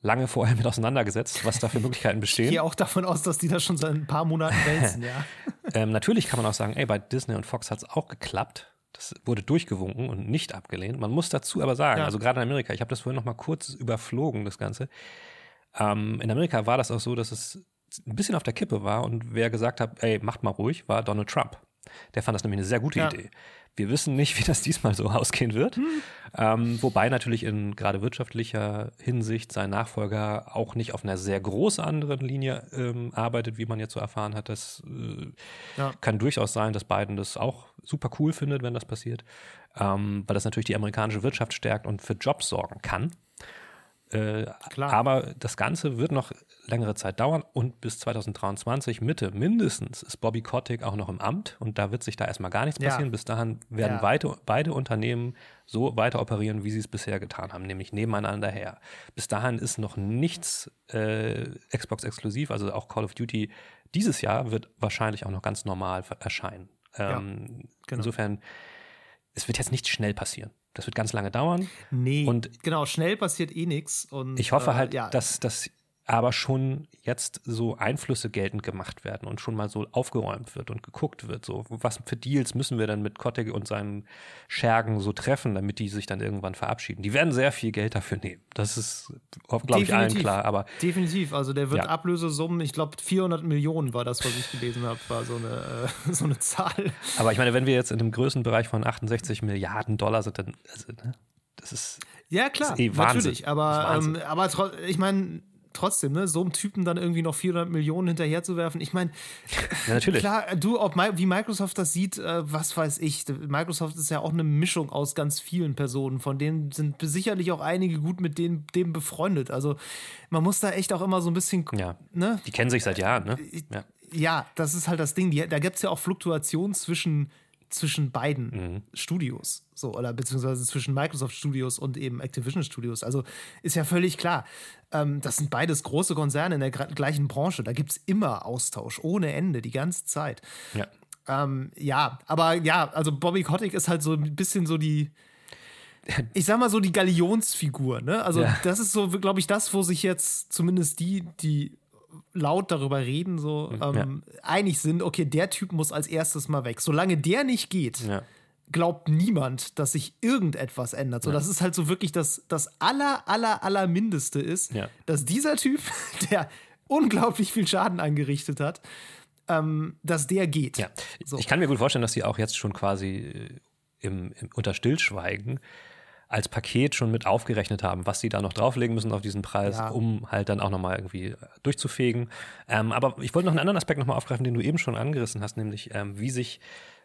lange vorher mit auseinandergesetzt, was da für Möglichkeiten bestehen. Ich gehe auch davon aus, dass die das schon seit ein paar Monaten wälzen, ja. *laughs* ähm, natürlich kann man auch sagen, ey, bei Disney und Fox hat es auch geklappt. Das wurde durchgewunken und nicht abgelehnt. Man muss dazu aber sagen, ja. also gerade in Amerika, ich habe das vorhin noch mal kurz überflogen, das Ganze. Ähm, in Amerika war das auch so, dass es ein bisschen auf der Kippe war und wer gesagt hat, ey, macht mal ruhig, war Donald Trump. Der fand das nämlich eine sehr gute ja. Idee. Wir wissen nicht, *laughs* wie das diesmal so ausgehen wird. Hm. Ähm, wobei natürlich in gerade wirtschaftlicher Hinsicht sein Nachfolger auch nicht auf einer sehr groß anderen Linie ähm, arbeitet, wie man jetzt so erfahren hat. Das äh, ja. kann durchaus sein, dass Biden das auch super cool findet, wenn das passiert, ähm, weil das natürlich die amerikanische Wirtschaft stärkt und für Jobs sorgen kann. Äh, aber das Ganze wird noch längere Zeit dauern und bis 2023 Mitte mindestens ist Bobby Kotick auch noch im Amt und da wird sich da erstmal gar nichts passieren. Ja. Bis dahin werden ja. beide, beide Unternehmen so weiter operieren, wie sie es bisher getan haben, nämlich nebeneinander her. Bis dahin ist noch nichts äh, Xbox exklusiv, also auch Call of Duty dieses Jahr wird wahrscheinlich auch noch ganz normal erscheinen. Ähm, ja, genau. Insofern, es wird jetzt nicht schnell passieren. Das wird ganz lange dauern. Nee, und genau, schnell passiert eh nichts. Ich hoffe halt, äh, ja. dass, dass aber schon jetzt so Einflüsse geltend gemacht werden und schon mal so aufgeräumt wird und geguckt wird, so was für Deals müssen wir denn mit Kotteke und seinen Schergen so treffen, damit die sich dann irgendwann verabschieden. Die werden sehr viel Geld dafür nehmen. Das ist, glaube ich, allen klar. Aber definitiv. Also der wird ja. Ablösesummen, ich glaube 400 Millionen war das, was ich gelesen habe, war so eine, äh, *laughs* so eine Zahl. Aber ich meine, wenn wir jetzt in dem Größenbereich von 68 Milliarden Dollar sind, dann also, ne, das ist ja klar, eh natürlich. Aber, ähm, aber ich meine trotzdem, ne, so einem Typen dann irgendwie noch 400 Millionen hinterherzuwerfen. Ich meine, *laughs* ja, natürlich. klar, du, ob, wie Microsoft das sieht, äh, was weiß ich. Microsoft ist ja auch eine Mischung aus ganz vielen Personen, von denen sind sicherlich auch einige gut mit denen, dem befreundet. Also man muss da echt auch immer so ein bisschen. Ja. Ne? Die kennen sich seit Jahren, ne? Ja, ja das ist halt das Ding. Da gibt es ja auch Fluktuationen zwischen zwischen beiden Studios, so oder beziehungsweise zwischen Microsoft Studios und eben Activision Studios. Also ist ja völlig klar. Ähm, das sind beides große Konzerne in der gleichen Branche. Da gibt es immer Austausch ohne Ende, die ganze Zeit. Ja. Ähm, ja, aber ja, also Bobby Kotick ist halt so ein bisschen so die, ich sag mal so die Galionsfigur, ne? Also Ja. das ist so, glaube ich, das, wo sich jetzt zumindest die, die laut darüber reden, so ähm, einig sind, okay, der Typ muss als erstes mal weg. Solange der nicht geht, Ja. glaubt niemand, dass sich irgendetwas ändert. So, das ist halt so wirklich das, das aller, aller, aller Mindeste ist, Ja. dass dieser Typ, *laughs* der unglaublich viel Schaden angerichtet hat, ähm, dass der geht. Ja, So. ich kann mir gut vorstellen, dass sie auch jetzt schon quasi äh, im, im unter Stillschweigen als Paket schon mit aufgerechnet haben, was sie da noch drauflegen müssen auf diesen Preis, Ja. um halt dann auch nochmal irgendwie durchzufegen. Ähm, aber ich wollte noch einen anderen Aspekt nochmal aufgreifen, den du eben schon angerissen hast, nämlich ähm, wie sich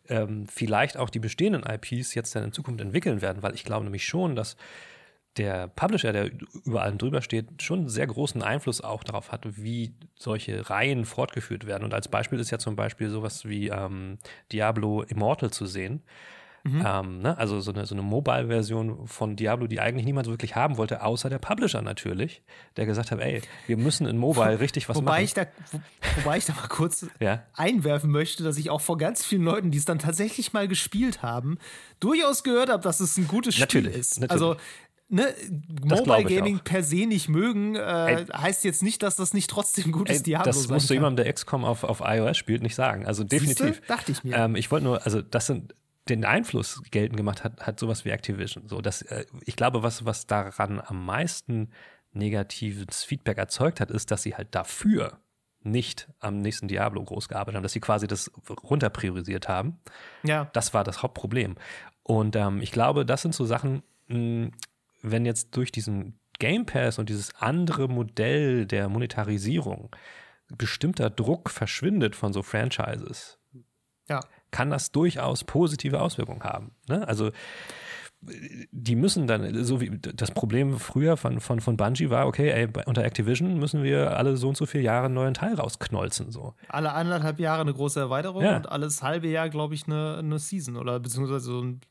ähm, vielleicht auch die bestehenden IPs jetzt dann in Zukunft entwickeln werden, weil ich glaube nämlich schon, dass der Publisher, der über allem drüber steht, schon einen sehr großen Einfluss auch darauf hat, wie solche Reihen fortgeführt werden. Und als Beispiel ist ja zum Beispiel sowas wie ähm, Diablo Immortal zu sehen. Ähm, ne? Also so eine, so eine Mobile-Version von Diablo, die eigentlich niemand so wirklich haben wollte, außer der Publisher natürlich, der gesagt hat, ey, wir müssen in Mobile richtig was Wobei machen. ich, da, wo, wobei ich da mal kurz Ja. einwerfen möchte, dass ich auch vor ganz vielen Leuten, die es dann tatsächlich mal gespielt haben, durchaus gehört habe, dass es ein gutes Spiel Natürlich, ist. natürlich. Also ne, Das Mobile Gaming auch. per se nicht mögen, äh, heißt jetzt nicht, dass das nicht trotzdem ein gutes Ey, Diablo das sein musst du jemandem, der XCOM auf, auf iOS spielt, nicht sagen. Also definitiv. Siehste? Dachte ich mir. Ähm, ich wollte nur, also das sind den Einfluss geltend gemacht hat, hat sowas wie Activision. So, dass, äh, ich glaube, was, was daran am meisten negatives Feedback erzeugt hat, ist, dass sie halt dafür nicht am nächsten Diablo groß gearbeitet haben, dass sie quasi das runterpriorisiert haben. ja. Das war das Hauptproblem. Und ähm, ich glaube, das sind so Sachen, mh, wenn jetzt durch diesen Game Pass und dieses andere Modell der Monetarisierung bestimmter Druck verschwindet von so Franchises, Ja. Kann das durchaus positive Auswirkungen haben. Ne? Also die müssen dann, so wie das Problem früher von, von, von Bungie war, okay, ey, unter Activision müssen wir alle so und so viele Jahre einen neuen Teil rausknolzen. So. Alle anderthalb Jahre eine große Erweiterung Ja. und alles halbe Jahr, glaube ich, eine, eine Season oder beziehungsweise so ein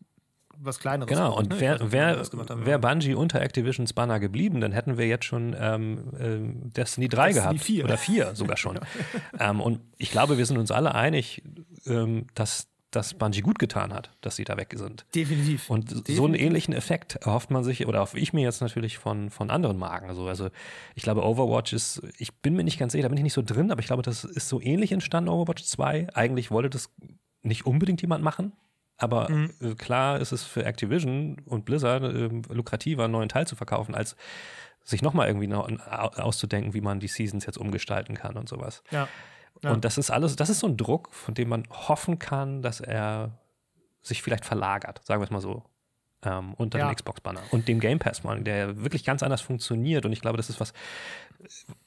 was kleineres. Genau, und ne? Wer, nicht, wer, haben. wär Bungie unter Activisions Banner geblieben, dann hätten wir jetzt schon ähm, ähm, Destiny 3 Destiny gehabt. 4. Oder 4 sogar schon. *laughs* ähm, und ich glaube, wir sind uns alle einig, ähm, dass das Bungie gut getan hat, dass sie da weg sind. Definitiv. Und so einen Definitiv. ähnlichen Effekt erhofft man sich, oder hoffe ich mir jetzt natürlich von, von anderen Marken. Also, also ich glaube, Overwatch ist, ich bin mir nicht ganz sicher, da bin ich nicht so drin, aber ich glaube, das ist so ähnlich entstanden, Overwatch 2. Eigentlich wollte das nicht unbedingt jemand machen. Aber Mhm. äh, klar ist es für Activision und Blizzard äh, lukrativer, einen neuen Teil zu verkaufen, als sich nochmal irgendwie auszudenken, wie man die Seasons jetzt umgestalten kann und sowas. ja. Ja. Und das ist alles, das ist so ein Druck, von dem man hoffen kann, dass er sich vielleicht verlagert, sagen wir es mal so, ähm, unter Ja. dem Xbox-Banner. Und dem Game Pass, Mann, der wirklich ganz anders funktioniert. Und ich glaube, das ist was,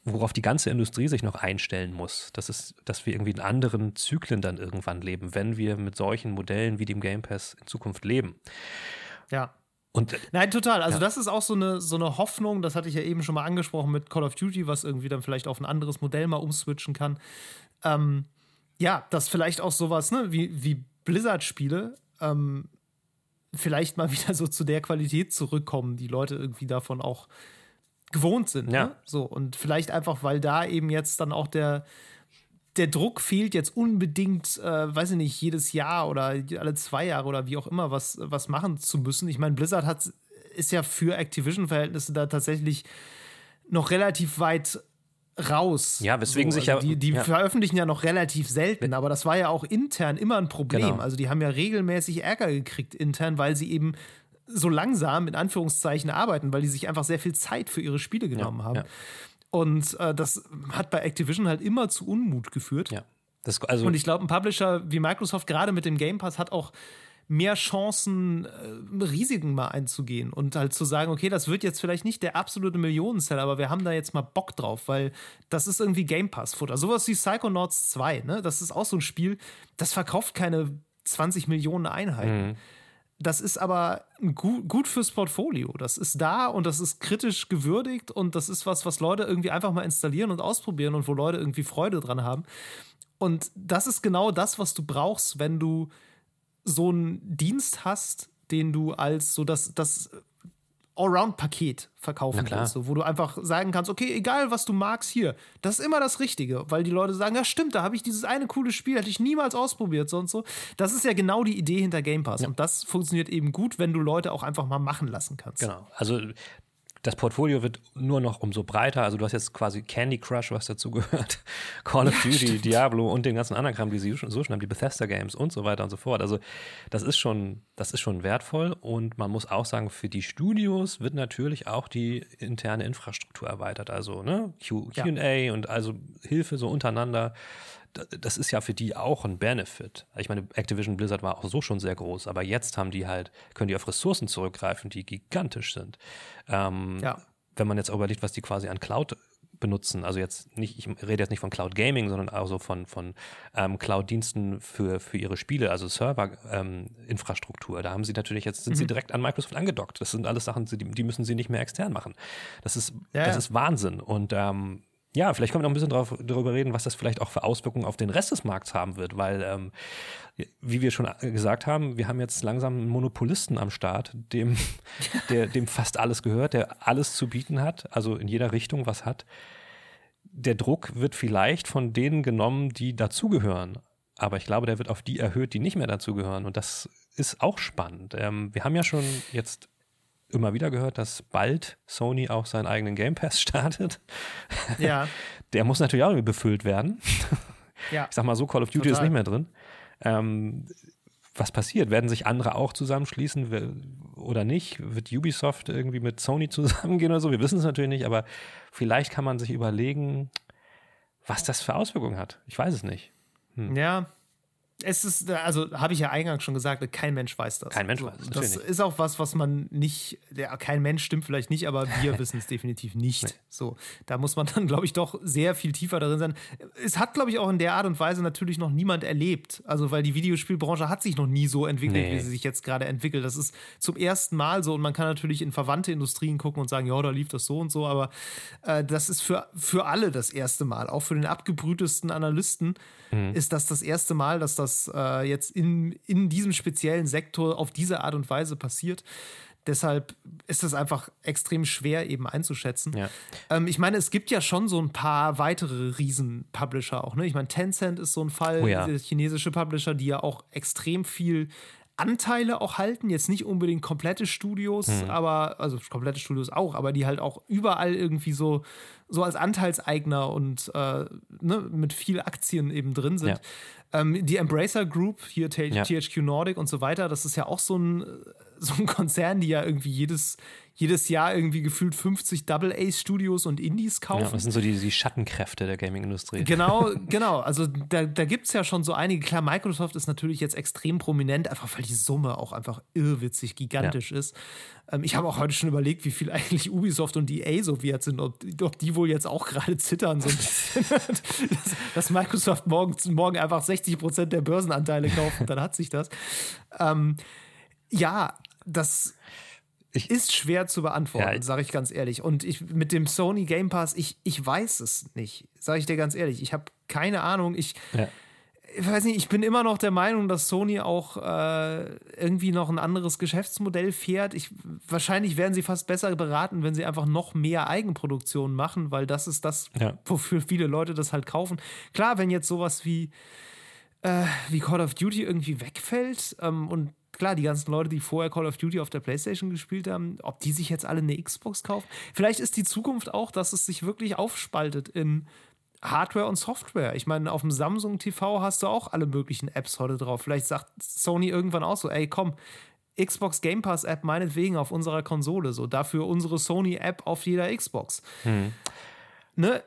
worauf die ganze Industrie sich noch einstellen muss. Das ist, dass wir irgendwie in anderen Zyklen dann irgendwann leben, wenn wir mit solchen Modellen wie dem Game Pass in Zukunft leben. ja. Und Nein, total. Also, Ja. das ist auch so eine, so eine Hoffnung, das hatte ich ja eben schon mal angesprochen mit Call of Duty, was irgendwie dann vielleicht auf ein anderes Modell mal umswitchen kann. Ähm, ja, dass vielleicht auch sowas, ne, wie, wie Blizzard-Spiele, ähm, vielleicht mal *laughs* wieder so zu der Qualität zurückkommen, die Leute irgendwie davon auch gewohnt sind. Ja. Ne? So, und vielleicht einfach, weil da eben jetzt dann auch der, der Druck fehlt, jetzt unbedingt, äh, weiß ich nicht, jedes Jahr oder alle zwei Jahre oder wie auch immer was, was machen zu müssen. Ich meine, Blizzard hat, ist ja für Activision-Verhältnisse da tatsächlich noch relativ weit raus. Ja, weswegen sich ja- Die, die ja. veröffentlichen ja noch relativ selten, aber das war ja auch intern immer ein Problem. Genau. Also die haben ja regelmäßig Ärger gekriegt intern, weil sie eben so langsam in Anführungszeichen arbeiten, weil die sich einfach sehr viel Zeit für ihre Spiele genommen haben. ja. Und äh, das hat bei Activision halt immer zu Unmut geführt. ja, das, also Und ich glaube, ein Publisher wie Microsoft, gerade mit dem Game Pass, hat auch mehr Chancen, äh, Risiken mal einzugehen und halt zu sagen, okay, das wird jetzt vielleicht nicht der absolute Millionenseller, aber wir haben da jetzt mal Bock drauf, weil das ist irgendwie Game Pass-Futter. Sowas wie Psychonauts 2, ne? Das ist auch so ein Spiel, das verkauft keine 20 Millionen Einheiten. Das ist aber gut, gut fürs Portfolio. Das ist da und das ist kritisch gewürdigt und das ist was, was Leute irgendwie einfach mal installieren und ausprobieren und wo Leute irgendwie Freude dran haben. Und das ist genau das, was du brauchst, wenn du so einen Dienst hast, den du als so das, das Allround-Paket verkaufen willst, so, wo du einfach sagen kannst, okay, egal was du magst hier, das ist immer das Richtige, weil die Leute sagen, ja stimmt, da habe ich dieses eine coole Spiel, hätte ich niemals ausprobiert, so und so. Das ist ja genau die Idee hinter Game Pass ja. und das funktioniert eben gut, wenn du Leute auch einfach mal machen lassen kannst. Genau, also das Portfolio wird nur noch umso breiter. Also du hast jetzt quasi Candy Crush, was dazu gehört, *laughs* Call of ja, Duty, stimmt. Diablo und den ganzen anderen Kram, die sie so schon haben, die Bethesda Games und so weiter und so fort. Also das ist schon, das ist schon wertvoll und man muss auch sagen, für die Studios wird natürlich auch die interne Infrastruktur erweitert. Also ne, Q&A ja. und also Hilfe so untereinander das ist ja für die auch ein Benefit. Ich meine, Activision Blizzard war auch so schon sehr groß, aber jetzt haben die halt, können die auf Ressourcen zurückgreifen, die gigantisch sind. Ähm, ja. Wenn man jetzt auch überlegt, was die quasi an Cloud benutzen, also jetzt nicht, ich rede jetzt nicht von Cloud Gaming, sondern auch so von, von ähm, Cloud-Diensten für, für ihre Spiele, also Server-Infrastruktur. Ähm, da haben sie natürlich jetzt, sind mhm. sie direkt an Microsoft angedockt. Das sind alles Sachen, die, die müssen sie nicht mehr extern machen. Das ist, ja, das ja. ist Wahnsinn. Und ähm, ja, vielleicht können wir noch ein bisschen drauf, darüber reden, was das vielleicht auch für Auswirkungen auf den Rest des Markts haben wird, weil, ähm, wie wir schon gesagt haben, wir haben jetzt langsam einen Monopolisten am Start, dem, *laughs* der, dem fast alles gehört, der alles zu bieten hat, also in jeder Richtung was hat. Der Druck wird vielleicht von denen genommen, die dazugehören. Aber ich glaube, der wird auf die erhöht, die nicht mehr dazugehören. Und das ist auch spannend. Ähm, wir haben ja schon jetzt immer wieder gehört, dass bald Sony auch seinen eigenen Game Pass *laughs* startet. Ja. *laughs* Der muss natürlich auch irgendwie befüllt werden. *laughs* Ja. Ich sag mal so, Call of Duty Total. ist nicht mehr drin. Ähm, was passiert? Werden sich andere auch zusammenschließen oder nicht? Wird Ubisoft irgendwie mit Sony zusammengehen oder so? Wir wissen es natürlich nicht, aber vielleicht kann man sich überlegen, was das für Auswirkungen hat. Ich weiß es nicht. Hm. Ja, es ist, also habe ich ja eingangs schon gesagt, kein Mensch weiß das. Kein Mensch weiß das. Das ist auch was, was man nicht, ja, kein Mensch stimmt vielleicht nicht, aber wir *laughs* wissen es definitiv nicht. Nee. So, da muss man dann, glaube ich, doch sehr viel tiefer darin sein. Es hat, glaube ich, auch in der Art und Weise natürlich noch niemand erlebt. Also, weil die Videospielbranche hat sich noch nie so entwickelt, nee. wie sie sich jetzt gerade entwickelt. Das ist zum ersten Mal so und man kann natürlich in verwandte Industrien gucken und sagen, ja, da lief das so und so, aber äh, das ist für, für alle das erste Mal, auch für den abgebrühtesten Analysten mhm. ist das das erste Mal, dass das äh, jetzt in, in diesem speziellen Sektor auf diese Art und Weise passiert. Deshalb ist es einfach extrem schwer eben einzuschätzen. Ja. Ähm, ich meine, es gibt ja schon so ein paar weitere Riesen-Publisher auch. Ne? Ich meine, Tencent ist so ein Fall, oh ja. chinesische Publisher, die ja auch extrem viel Anteile auch halten, jetzt nicht unbedingt komplette Studios, mhm. aber, also komplette Studios auch, aber die halt auch überall irgendwie so, so als Anteilseigner und äh, ne, mit viel Aktien eben drin sind. Ja. Ähm, die Embracer Group, hier THQ Nordic und so weiter, das ist ja auch so ein, so ein Konzern, die ja irgendwie jedes, jedes Jahr irgendwie gefühlt 50 Double Ace Studios und Indies kaufen. Ja, das sind so die, die Schattenkräfte der Gaming-Industrie. Genau, *laughs* genau. Also da, da gibt es ja schon so einige. Klar, Microsoft ist natürlich jetzt extrem prominent, einfach weil die Summe auch einfach irrwitzig gigantisch ja. ist. Ähm, ich habe auch heute schon überlegt, wie viel *laughs* eigentlich Ubisoft und EA so wert sind, ob, ob die wohl jetzt auch gerade zittern, so ein bisschen. *laughs* dass, dass, Microsoft morgen, morgen einfach 60 Prozent der Börsenanteile kauft, dann hat sich das. Ähm, ja, das ich, ist schwer zu beantworten, ja, sage ich ganz ehrlich. Und ich mit dem Sony Game Pass, ich, ich weiß es nicht, sage ich dir ganz ehrlich. Ich habe keine Ahnung. Ich, ja. ich weiß nicht, ich bin immer noch der Meinung, dass Sony auch äh, irgendwie noch ein anderes Geschäftsmodell fährt. Ich, wahrscheinlich werden sie fast besser beraten, wenn sie einfach noch mehr Eigenproduktion machen, weil das ist das, ja. wofür viele Leute das halt kaufen. Klar, wenn jetzt sowas wie, äh, wie Call of Duty irgendwie wegfällt ähm, und klar, die ganzen Leute, die vorher Call of Duty auf der PlayStation gespielt haben, ob die sich jetzt alle eine Xbox kaufen. Vielleicht ist die Zukunft auch, dass es sich wirklich aufspaltet in Hardware und Software. Ich meine, auf dem Samsung TV hast du auch alle möglichen Apps heute drauf. Vielleicht sagt Sony irgendwann auch so, ey, komm, Xbox Game Pass App meinetwegen auf unserer Konsole, so dafür unsere Sony App auf jeder Xbox. Hm. Ne?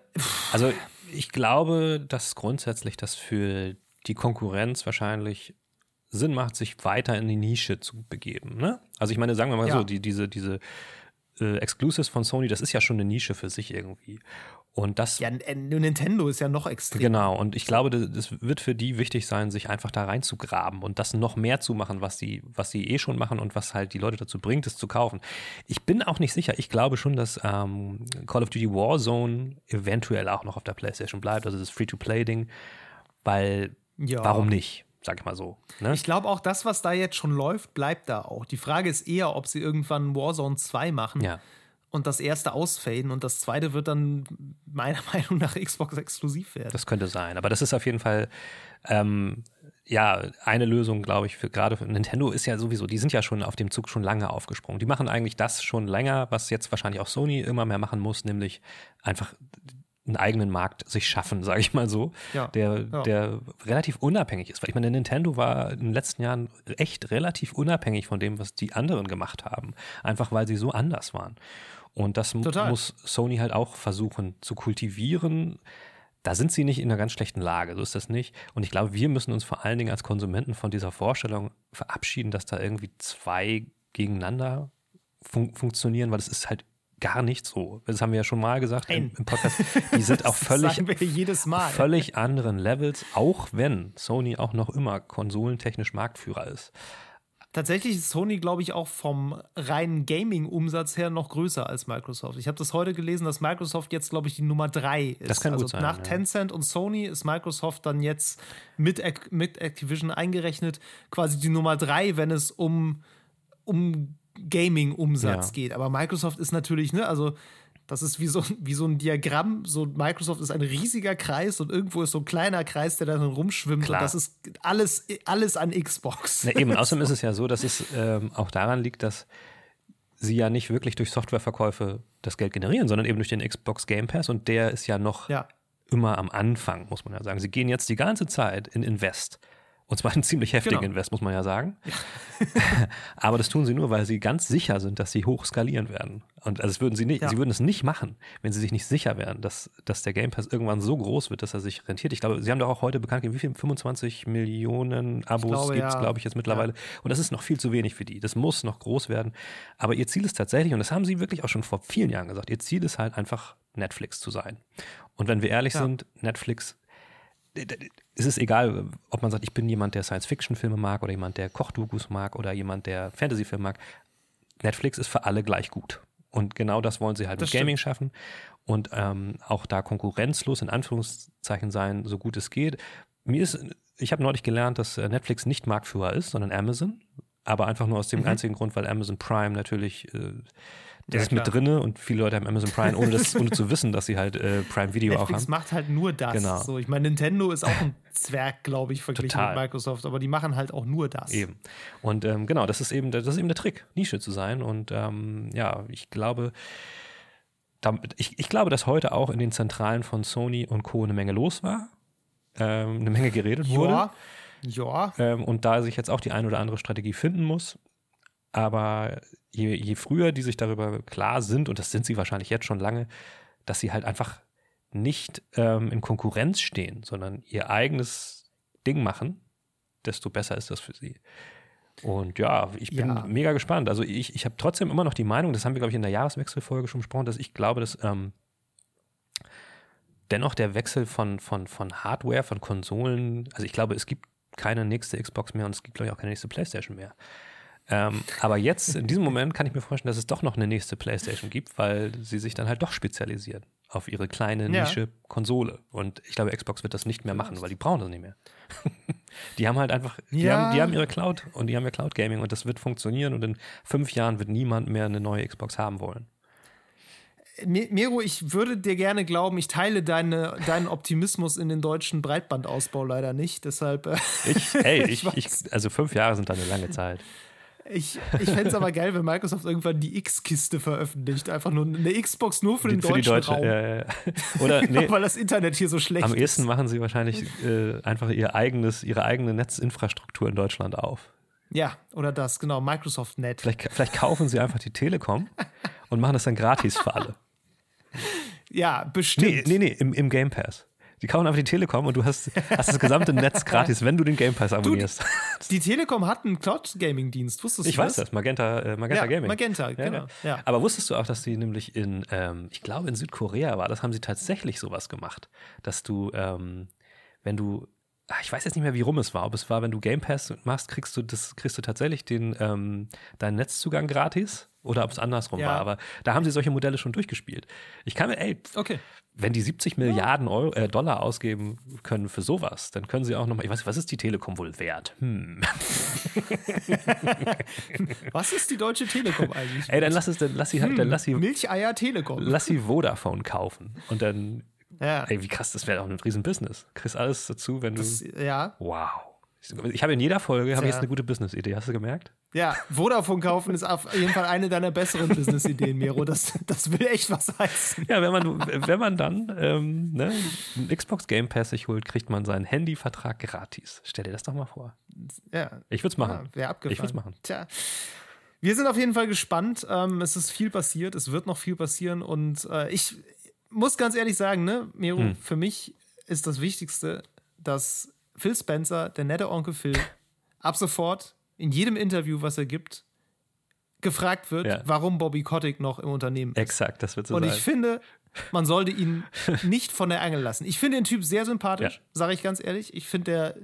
Also ich glaube, dass grundsätzlich das für die Konkurrenz wahrscheinlich Sinn macht, sich weiter in die Nische zu begeben. Ne? Also ich meine, sagen wir mal ja. so, die, diese, diese äh, Exclusives von Sony, das ist ja schon eine Nische für sich irgendwie. Und das. Ja, Nintendo ist ja noch extrem. Genau, und ich glaube, das, das, wird für die wichtig sein, sich einfach da reinzugraben und das noch mehr zu machen, was sie, was sie eh schon machen und was halt die Leute dazu bringt, es zu kaufen. Ich bin auch nicht sicher. Ich glaube schon, dass ähm, Call of Duty Warzone eventuell auch noch auf der PlayStation bleibt, also das Free-to-Play-Ding, weil ja. warum nicht? Sag ich mal so. Ne? Ich glaube auch, das, was da jetzt schon läuft, bleibt da auch. Die Frage ist eher, ob sie irgendwann Warzone 2 machen ja. und das erste ausfaden und das zweite wird dann meiner *laughs* Meinung nach Xbox exklusiv werden. Das könnte sein, aber das ist auf jeden Fall ähm, ja, eine Lösung, glaube ich, für gerade für Nintendo ist ja sowieso, die sind ja schon auf dem Zug schon lange aufgesprungen. Die machen eigentlich das schon länger, was jetzt wahrscheinlich auch Sony immer mehr machen muss, nämlich einfach einen eigenen Markt sich schaffen, *laughs* sage ich mal so, Ja, der, ja. der relativ unabhängig ist. Weil ich meine, Nintendo war in den letzten Jahren echt relativ unabhängig von dem, was die anderen gemacht haben. Einfach weil sie so anders waren. Und das Total. muss Sony halt auch versuchen zu kultivieren. Da sind sie nicht in einer ganz schlechten Lage, so ist das nicht. Und ich glaube, wir müssen uns vor allen Dingen als Konsumenten von dieser Vorstellung verabschieden, dass da irgendwie zwei gegeneinander fun funktionieren, weil es ist halt gar nicht so. Das haben wir ja schon mal gesagt im, im Podcast. Die sind *laughs* auf Das völlig, völlig anderen Levels, auch wenn Sony auch noch immer konsolentechnisch Marktführer ist. Tatsächlich ist Sony, glaube ich, auch vom reinen Gaming-Umsatz her noch größer als Microsoft. Ich habe das heute gelesen, dass Microsoft jetzt, glaube ich, die Nummer drei ist. Das kann gut also sein, Nach ja. Tencent und Sony ist Microsoft dann jetzt mit, mit Activision eingerechnet quasi die Nummer drei, wenn es um, um Gaming-Umsatz Ja. geht. Aber Microsoft ist natürlich, ne, also das ist wie so, wie so ein Diagramm. So Microsoft ist ein riesiger Kreis und irgendwo ist so ein kleiner Kreis, der da drin rumschwimmt. Klar. Und das ist alles, alles an Xbox. Na eben, *laughs* außerdem ist es ja so, dass es ähm, auch daran liegt, dass sie ja nicht wirklich durch Softwareverkäufe das Geld generieren, sondern eben durch den Xbox Game Pass und der ist ja noch Ja. immer am Anfang, muss man ja sagen. Sie gehen jetzt die ganze Zeit in Invest. Und zwar einen ziemlich heftigen Genau. Invest, muss man ja sagen. *laughs* Aber das tun sie nur, weil sie ganz sicher sind, dass sie hoch skalieren werden. Und also das würden sie nicht, Ja. sie würden es nicht machen, wenn sie sich nicht sicher wären, dass, dass der Game Pass irgendwann so groß wird, dass er sich rentiert. Ich glaube, sie haben doch auch heute bekannt gegeben, wie viel? 25 Millionen Abos gibt es, ja. glaube ich, jetzt mittlerweile. Und das ist noch viel zu wenig für die. Das muss noch groß werden. Aber ihr Ziel ist tatsächlich, und das haben sie wirklich auch schon vor vielen Jahren gesagt, ihr Ziel ist halt einfach Netflix zu sein. Und wenn wir ehrlich sind, Netflix es ist egal, ob man sagt, ich bin jemand, der Science-Fiction-Filme mag oder jemand, der Kochdokus mag oder jemand, der Fantasy-Filme mag. Netflix ist für alle gleich gut. Und genau das wollen sie halt Das mit Gaming schaffen und ähm, auch da konkurrenzlos in Anführungszeichen sein, so gut es geht. Mir ist, ich habe neulich gelernt, dass äh, Netflix nicht Marktführer ist, sondern Amazon. Aber einfach nur aus dem einzigen Grund, weil Amazon Prime natürlich, äh, das Ja, ist mit klar. drinne und viele Leute haben Amazon Prime, ohne, das, ohne zu *laughs* wissen, dass sie halt äh, Prime Video auch Netflix haben. macht halt nur das. Genau. So, ich meine, Nintendo ist auch ein *laughs* Zwerg, glaube ich, verglichen Total. mit Microsoft, aber die machen halt auch nur das. Eben. Und ähm, genau, das ist eben, der- das ist eben der Trick, Nische zu sein. Und ähm, ja, ich glaube, damit, ich, ich glaube, dass heute auch in den Zentralen von Sony und Co. eine Menge los war, ähm, eine Menge geredet wurde. Ja, ja. Ähm, und da sich jetzt auch die ein oder andere Strategie finden muss. Aber je, je früher die sich darüber klar sind, und das sind sie wahrscheinlich jetzt schon lange, dass sie halt einfach nicht ähm, in Konkurrenz stehen, sondern ihr eigenes Ding machen, desto besser ist das für sie. Und ja, ich bin Ja. mega gespannt. Also ich, ich habe trotzdem immer noch die Meinung, das haben wir, glaube ich, in der Jahreswechselfolge schon besprochen, dass ich glaube, dass ähm, dennoch der Wechsel von, von, von Hardware, von Konsolen, also ich glaube, es gibt keine nächste Xbox mehr und es gibt, glaube ich, auch keine nächste Playstation mehr. Ähm, aber jetzt, in diesem Moment, kann ich mir vorstellen, dass es doch noch eine nächste Playstation gibt, weil sie sich dann halt doch spezialisieren auf ihre kleine Ja. Nische Konsole. Und ich glaube, Xbox wird das nicht mehr machen, weil die brauchen das nicht mehr. *laughs* die haben halt einfach, die, Ja. haben, die haben ihre Cloud und die haben ihr Cloud Gaming und das wird funktionieren und in fünf Jahren wird niemand mehr eine neue Xbox haben wollen. Miro, ich würde dir gerne glauben, ich teile deine, deinen Optimismus in den deutschen Breitbandausbau leider nicht. Deshalb, äh, Ich, ey, *laughs* ich, ich, also fünf Jahre sind dann eine lange Zeit. Ich, ich fände es aber geil, wenn Microsoft irgendwann die X-Kiste veröffentlicht. Einfach nur eine Xbox nur für den Für die deutschen deutsche, Raum. ja, ja. Oder *laughs* nee, Weil das Internet hier so schlecht am ist. ehesten machen sie wahrscheinlich äh, einfach ihr eigenes, ihre eigene Netzinfrastruktur in Deutschland auf. Ja, oder das, genau, Microsoft Net. Vielleicht, vielleicht kaufen sie einfach die Telekom und machen das dann gratis für alle. *laughs* Ja, Nee, bestimmt. nee, nee, im, im Game Pass. Die kaufen einfach die Telekom und du hast, hast das gesamte Netz gratis, wenn du den Game Pass abonnierst. *laughs* Die Telekom hat einen Cloud-Gaming-Dienst, wusstest ich du weiß das, Magenta, äh, Magenta Ja, Gaming. Magenta, genau, ja. Aber wusstest du auch, dass die nämlich in, ähm, ich glaube in Südkorea war, das haben sie tatsächlich sowas gemacht, dass du, ähm, wenn du ich weiß jetzt nicht mehr, wie rum es war. Ob es war, wenn du Game Pass machst, kriegst du das, kriegst du tatsächlich den, ähm, deinen Netzzugang gratis oder ob es andersrum Ja. war. Aber da haben sie solche Modelle schon durchgespielt. Ich kann mir, ey, Okay. wenn die 70 Milliarden Euro, äh, Dollar ausgeben können für sowas, dann können sie auch nochmal, ich weiß nicht, was ist die Telekom wohl wert? Hm. *laughs* Was ist die Deutsche Telekom eigentlich? Ey, dann lass es, dann lass sie halt, dann lass sie, Milcheier Telekom. lass sie Vodafone kaufen. Und dann, Ja. ey, wie krass, das wäre auch ein Riesen-Business. Kriegst alles dazu, wenn du. Das, ja. wow. Ich habe in jeder Folge habe ich Ja. jetzt eine gute Business-Idee, hast du gemerkt? Ja, Vodafone kaufen ist auf jeden Fall eine deiner besseren Business-Ideen, Miro. Das, das will echt was heißen. Ja, wenn man, wenn man dann ähm, ne, einen Xbox Game Pass sich holt, kriegt man seinen Handyvertrag gratis. Stell dir das doch mal vor. Ja, Ich würde es machen. ja abgefahren. Ich würde es machen. Tja. Wir sind auf jeden Fall gespannt. Ähm, es ist viel passiert. Es wird noch viel passieren. Und äh, ich muss ganz ehrlich sagen, ne, Miro, Hm. für mich ist das Wichtigste, dass Phil Spencer, der nette Onkel Phil, ab sofort in jedem Interview, was er gibt, gefragt wird, Ja. warum Bobby Kotick noch im Unternehmen ist. Exakt, das wird so Und sein. ich finde, man sollte ihn *laughs* nicht von der Angel lassen. Ich finde den Typ sehr sympathisch, Ja. sage ich ganz ehrlich. Ich finde, der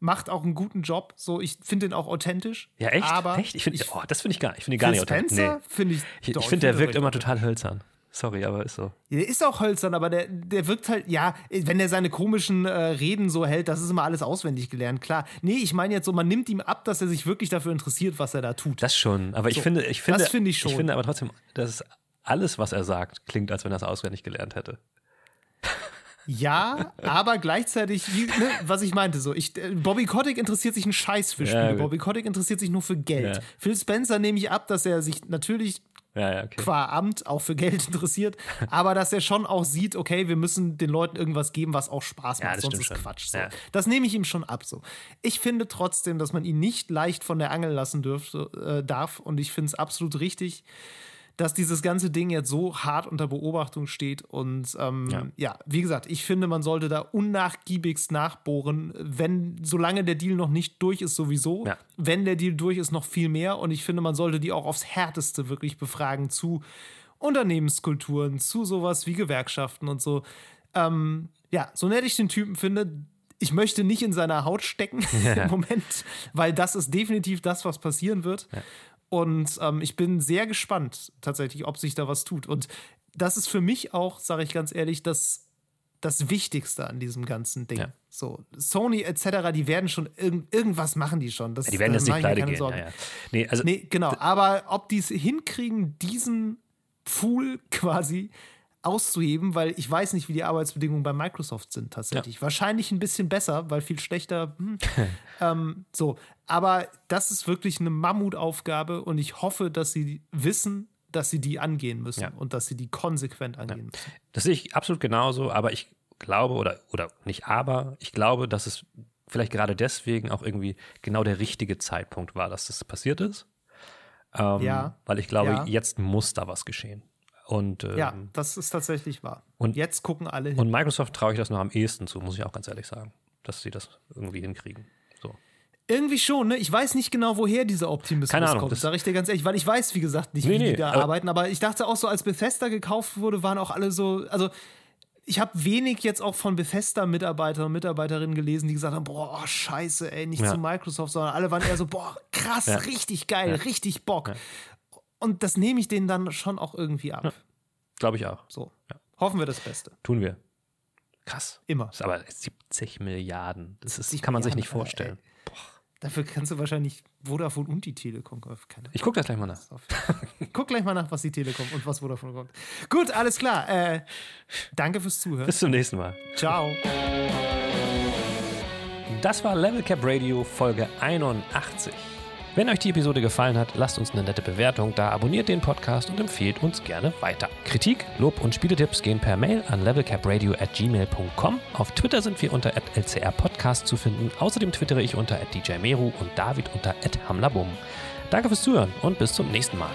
macht auch einen guten Job. So, ich finde den auch authentisch. ja, echt? Aber echt? Ich finde, oh, das finde ich gar, ich finde ihn gar Phil nicht authentisch. Spencer Nee. finde ich. Ich, ich finde, der wirkt immer total hölzern. Sorry, aber ist so. Der ist auch hölzern, aber der, der wirkt halt, ja, wenn er seine komischen äh, Reden so hält, das ist immer alles auswendig gelernt, klar. Nee, ich meine jetzt so, man nimmt ihm ab, dass er sich wirklich dafür interessiert, was er da tut. Das schon. Aber ich So, finde, ich finde, das finde ich schon. Ich finde aber trotzdem, dass alles, was er sagt, klingt, als wenn er es auswendig gelernt hätte. Ja, *laughs* aber gleichzeitig, ne, was ich meinte, so, ich, äh, Bobby Kotick interessiert sich einen Scheiß für Spiele. gut. Bobby Kotick interessiert sich nur für Geld. Ja. Phil Spencer nehme ich ab, dass er sich natürlich Ja, ja, okay. qua Amt auch für Geld *laughs* interessiert, aber dass er schon auch sieht, okay, wir müssen den Leuten irgendwas geben, was auch Spaß Ja, macht, das sonst ist schon. Quatsch. So. Ja. Das nehme ich ihm schon ab. So. Ich finde trotzdem, dass man ihn nicht leicht von der Angel lassen dürfte, äh, darf und ich finde es absolut richtig, dass dieses ganze Ding jetzt so hart unter Beobachtung steht. Und ähm, ja. Ja. wie gesagt, ich finde, man sollte da unnachgiebigst nachbohren, wenn, solange der Deal noch nicht durch ist, sowieso. Ja. Wenn der Deal durch ist, noch viel mehr. Und ich finde, man sollte die auch aufs Härteste wirklich befragen zu Unternehmenskulturen, zu sowas wie Gewerkschaften und so. Ähm, ja, so nett ich den Typen finde, ich möchte nicht in seiner Haut stecken *laughs* im Moment, weil das ist definitiv das, was passieren wird. Und ähm, ich bin sehr gespannt tatsächlich, ob sich da was tut. Und das ist für mich auch, sage ich ganz ehrlich, das, das Wichtigste an diesem ganzen Ding. Ja. So, Sony etc., die werden schon irgend, irgendwas machen die schon. Das, Die werden da jetzt mach nicht pleite gehen. Ja, ja. Nee, also, Nee, genau. Aber ob die es hinkriegen, diesen Pool quasi auszuheben, weil ich weiß nicht, wie die Arbeitsbedingungen bei Microsoft sind tatsächlich. Wahrscheinlich ein bisschen besser, weil viel schlechter. Hm. *laughs* ähm, so, aber das ist wirklich eine Mammutaufgabe und ich hoffe, dass sie wissen, dass sie die angehen müssen Ja. und dass sie die konsequent angehen müssen. Das sehe ich absolut genauso, aber ich glaube, oder, oder nicht aber, ich glaube, dass es vielleicht gerade deswegen auch irgendwie genau der richtige Zeitpunkt war, dass das passiert ist. Ähm, Ja. Weil ich glaube, Ja. jetzt muss da was geschehen. Und, ähm, Ja, das ist tatsächlich wahr. Und- jetzt gucken alle hin. und Microsoft traue ich das noch am ehesten zu, muss ich auch ganz ehrlich sagen, dass sie das irgendwie hinkriegen. So. Irgendwie schon, ne? Ich weiß nicht genau, woher dieser Optimismus Keine Ahnung, kommt, sage ich dir ganz ehrlich, weil ich weiß, wie gesagt, nicht, Nee, wie nee, die da aber- arbeiten, aber ich dachte auch so, als Bethesda gekauft wurde, waren auch alle so, also ich habe wenig jetzt auch von Bethesda-Mitarbeitern und Mitarbeiterinnen gelesen, die gesagt haben, boah, oh, scheiße, ey, nicht Ja. zu Microsoft, sondern alle waren eher so, boah, krass, Ja. richtig geil, richtig Bock. Und das nehme ich denen dann schon auch irgendwie ab. Glaube ich auch. So. Hoffen wir das Beste. Tun wir. Krass. Immer. Das ist aber 70 Milliarden. Das ist, 70 kann man sich nicht Milliarden, vorstellen. Dafür kannst du wahrscheinlich Vodafone und die Telekom kaufen. Keine Ich gucke das gleich mal nach. *laughs* Guck gleich mal nach, was die Telekom und was Vodafone kommt. Gut, alles klar. Äh, danke fürs Zuhören. Bis zum nächsten Mal. Ciao. Das war Level Cap Radio Folge 81. Wenn euch die Episode gefallen hat, lasst uns eine nette Bewertung da, abonniert den Podcast und empfehlt uns gerne weiter. Kritik, Lob und Spieletipps gehen per Mail an levelcapradio at gmail.com. Auf Twitter sind wir unter lcrpodcast zu finden. Außerdem twittere ich unter djmeru und David unter hamlabum. Danke fürs Zuhören und bis zum nächsten Mal.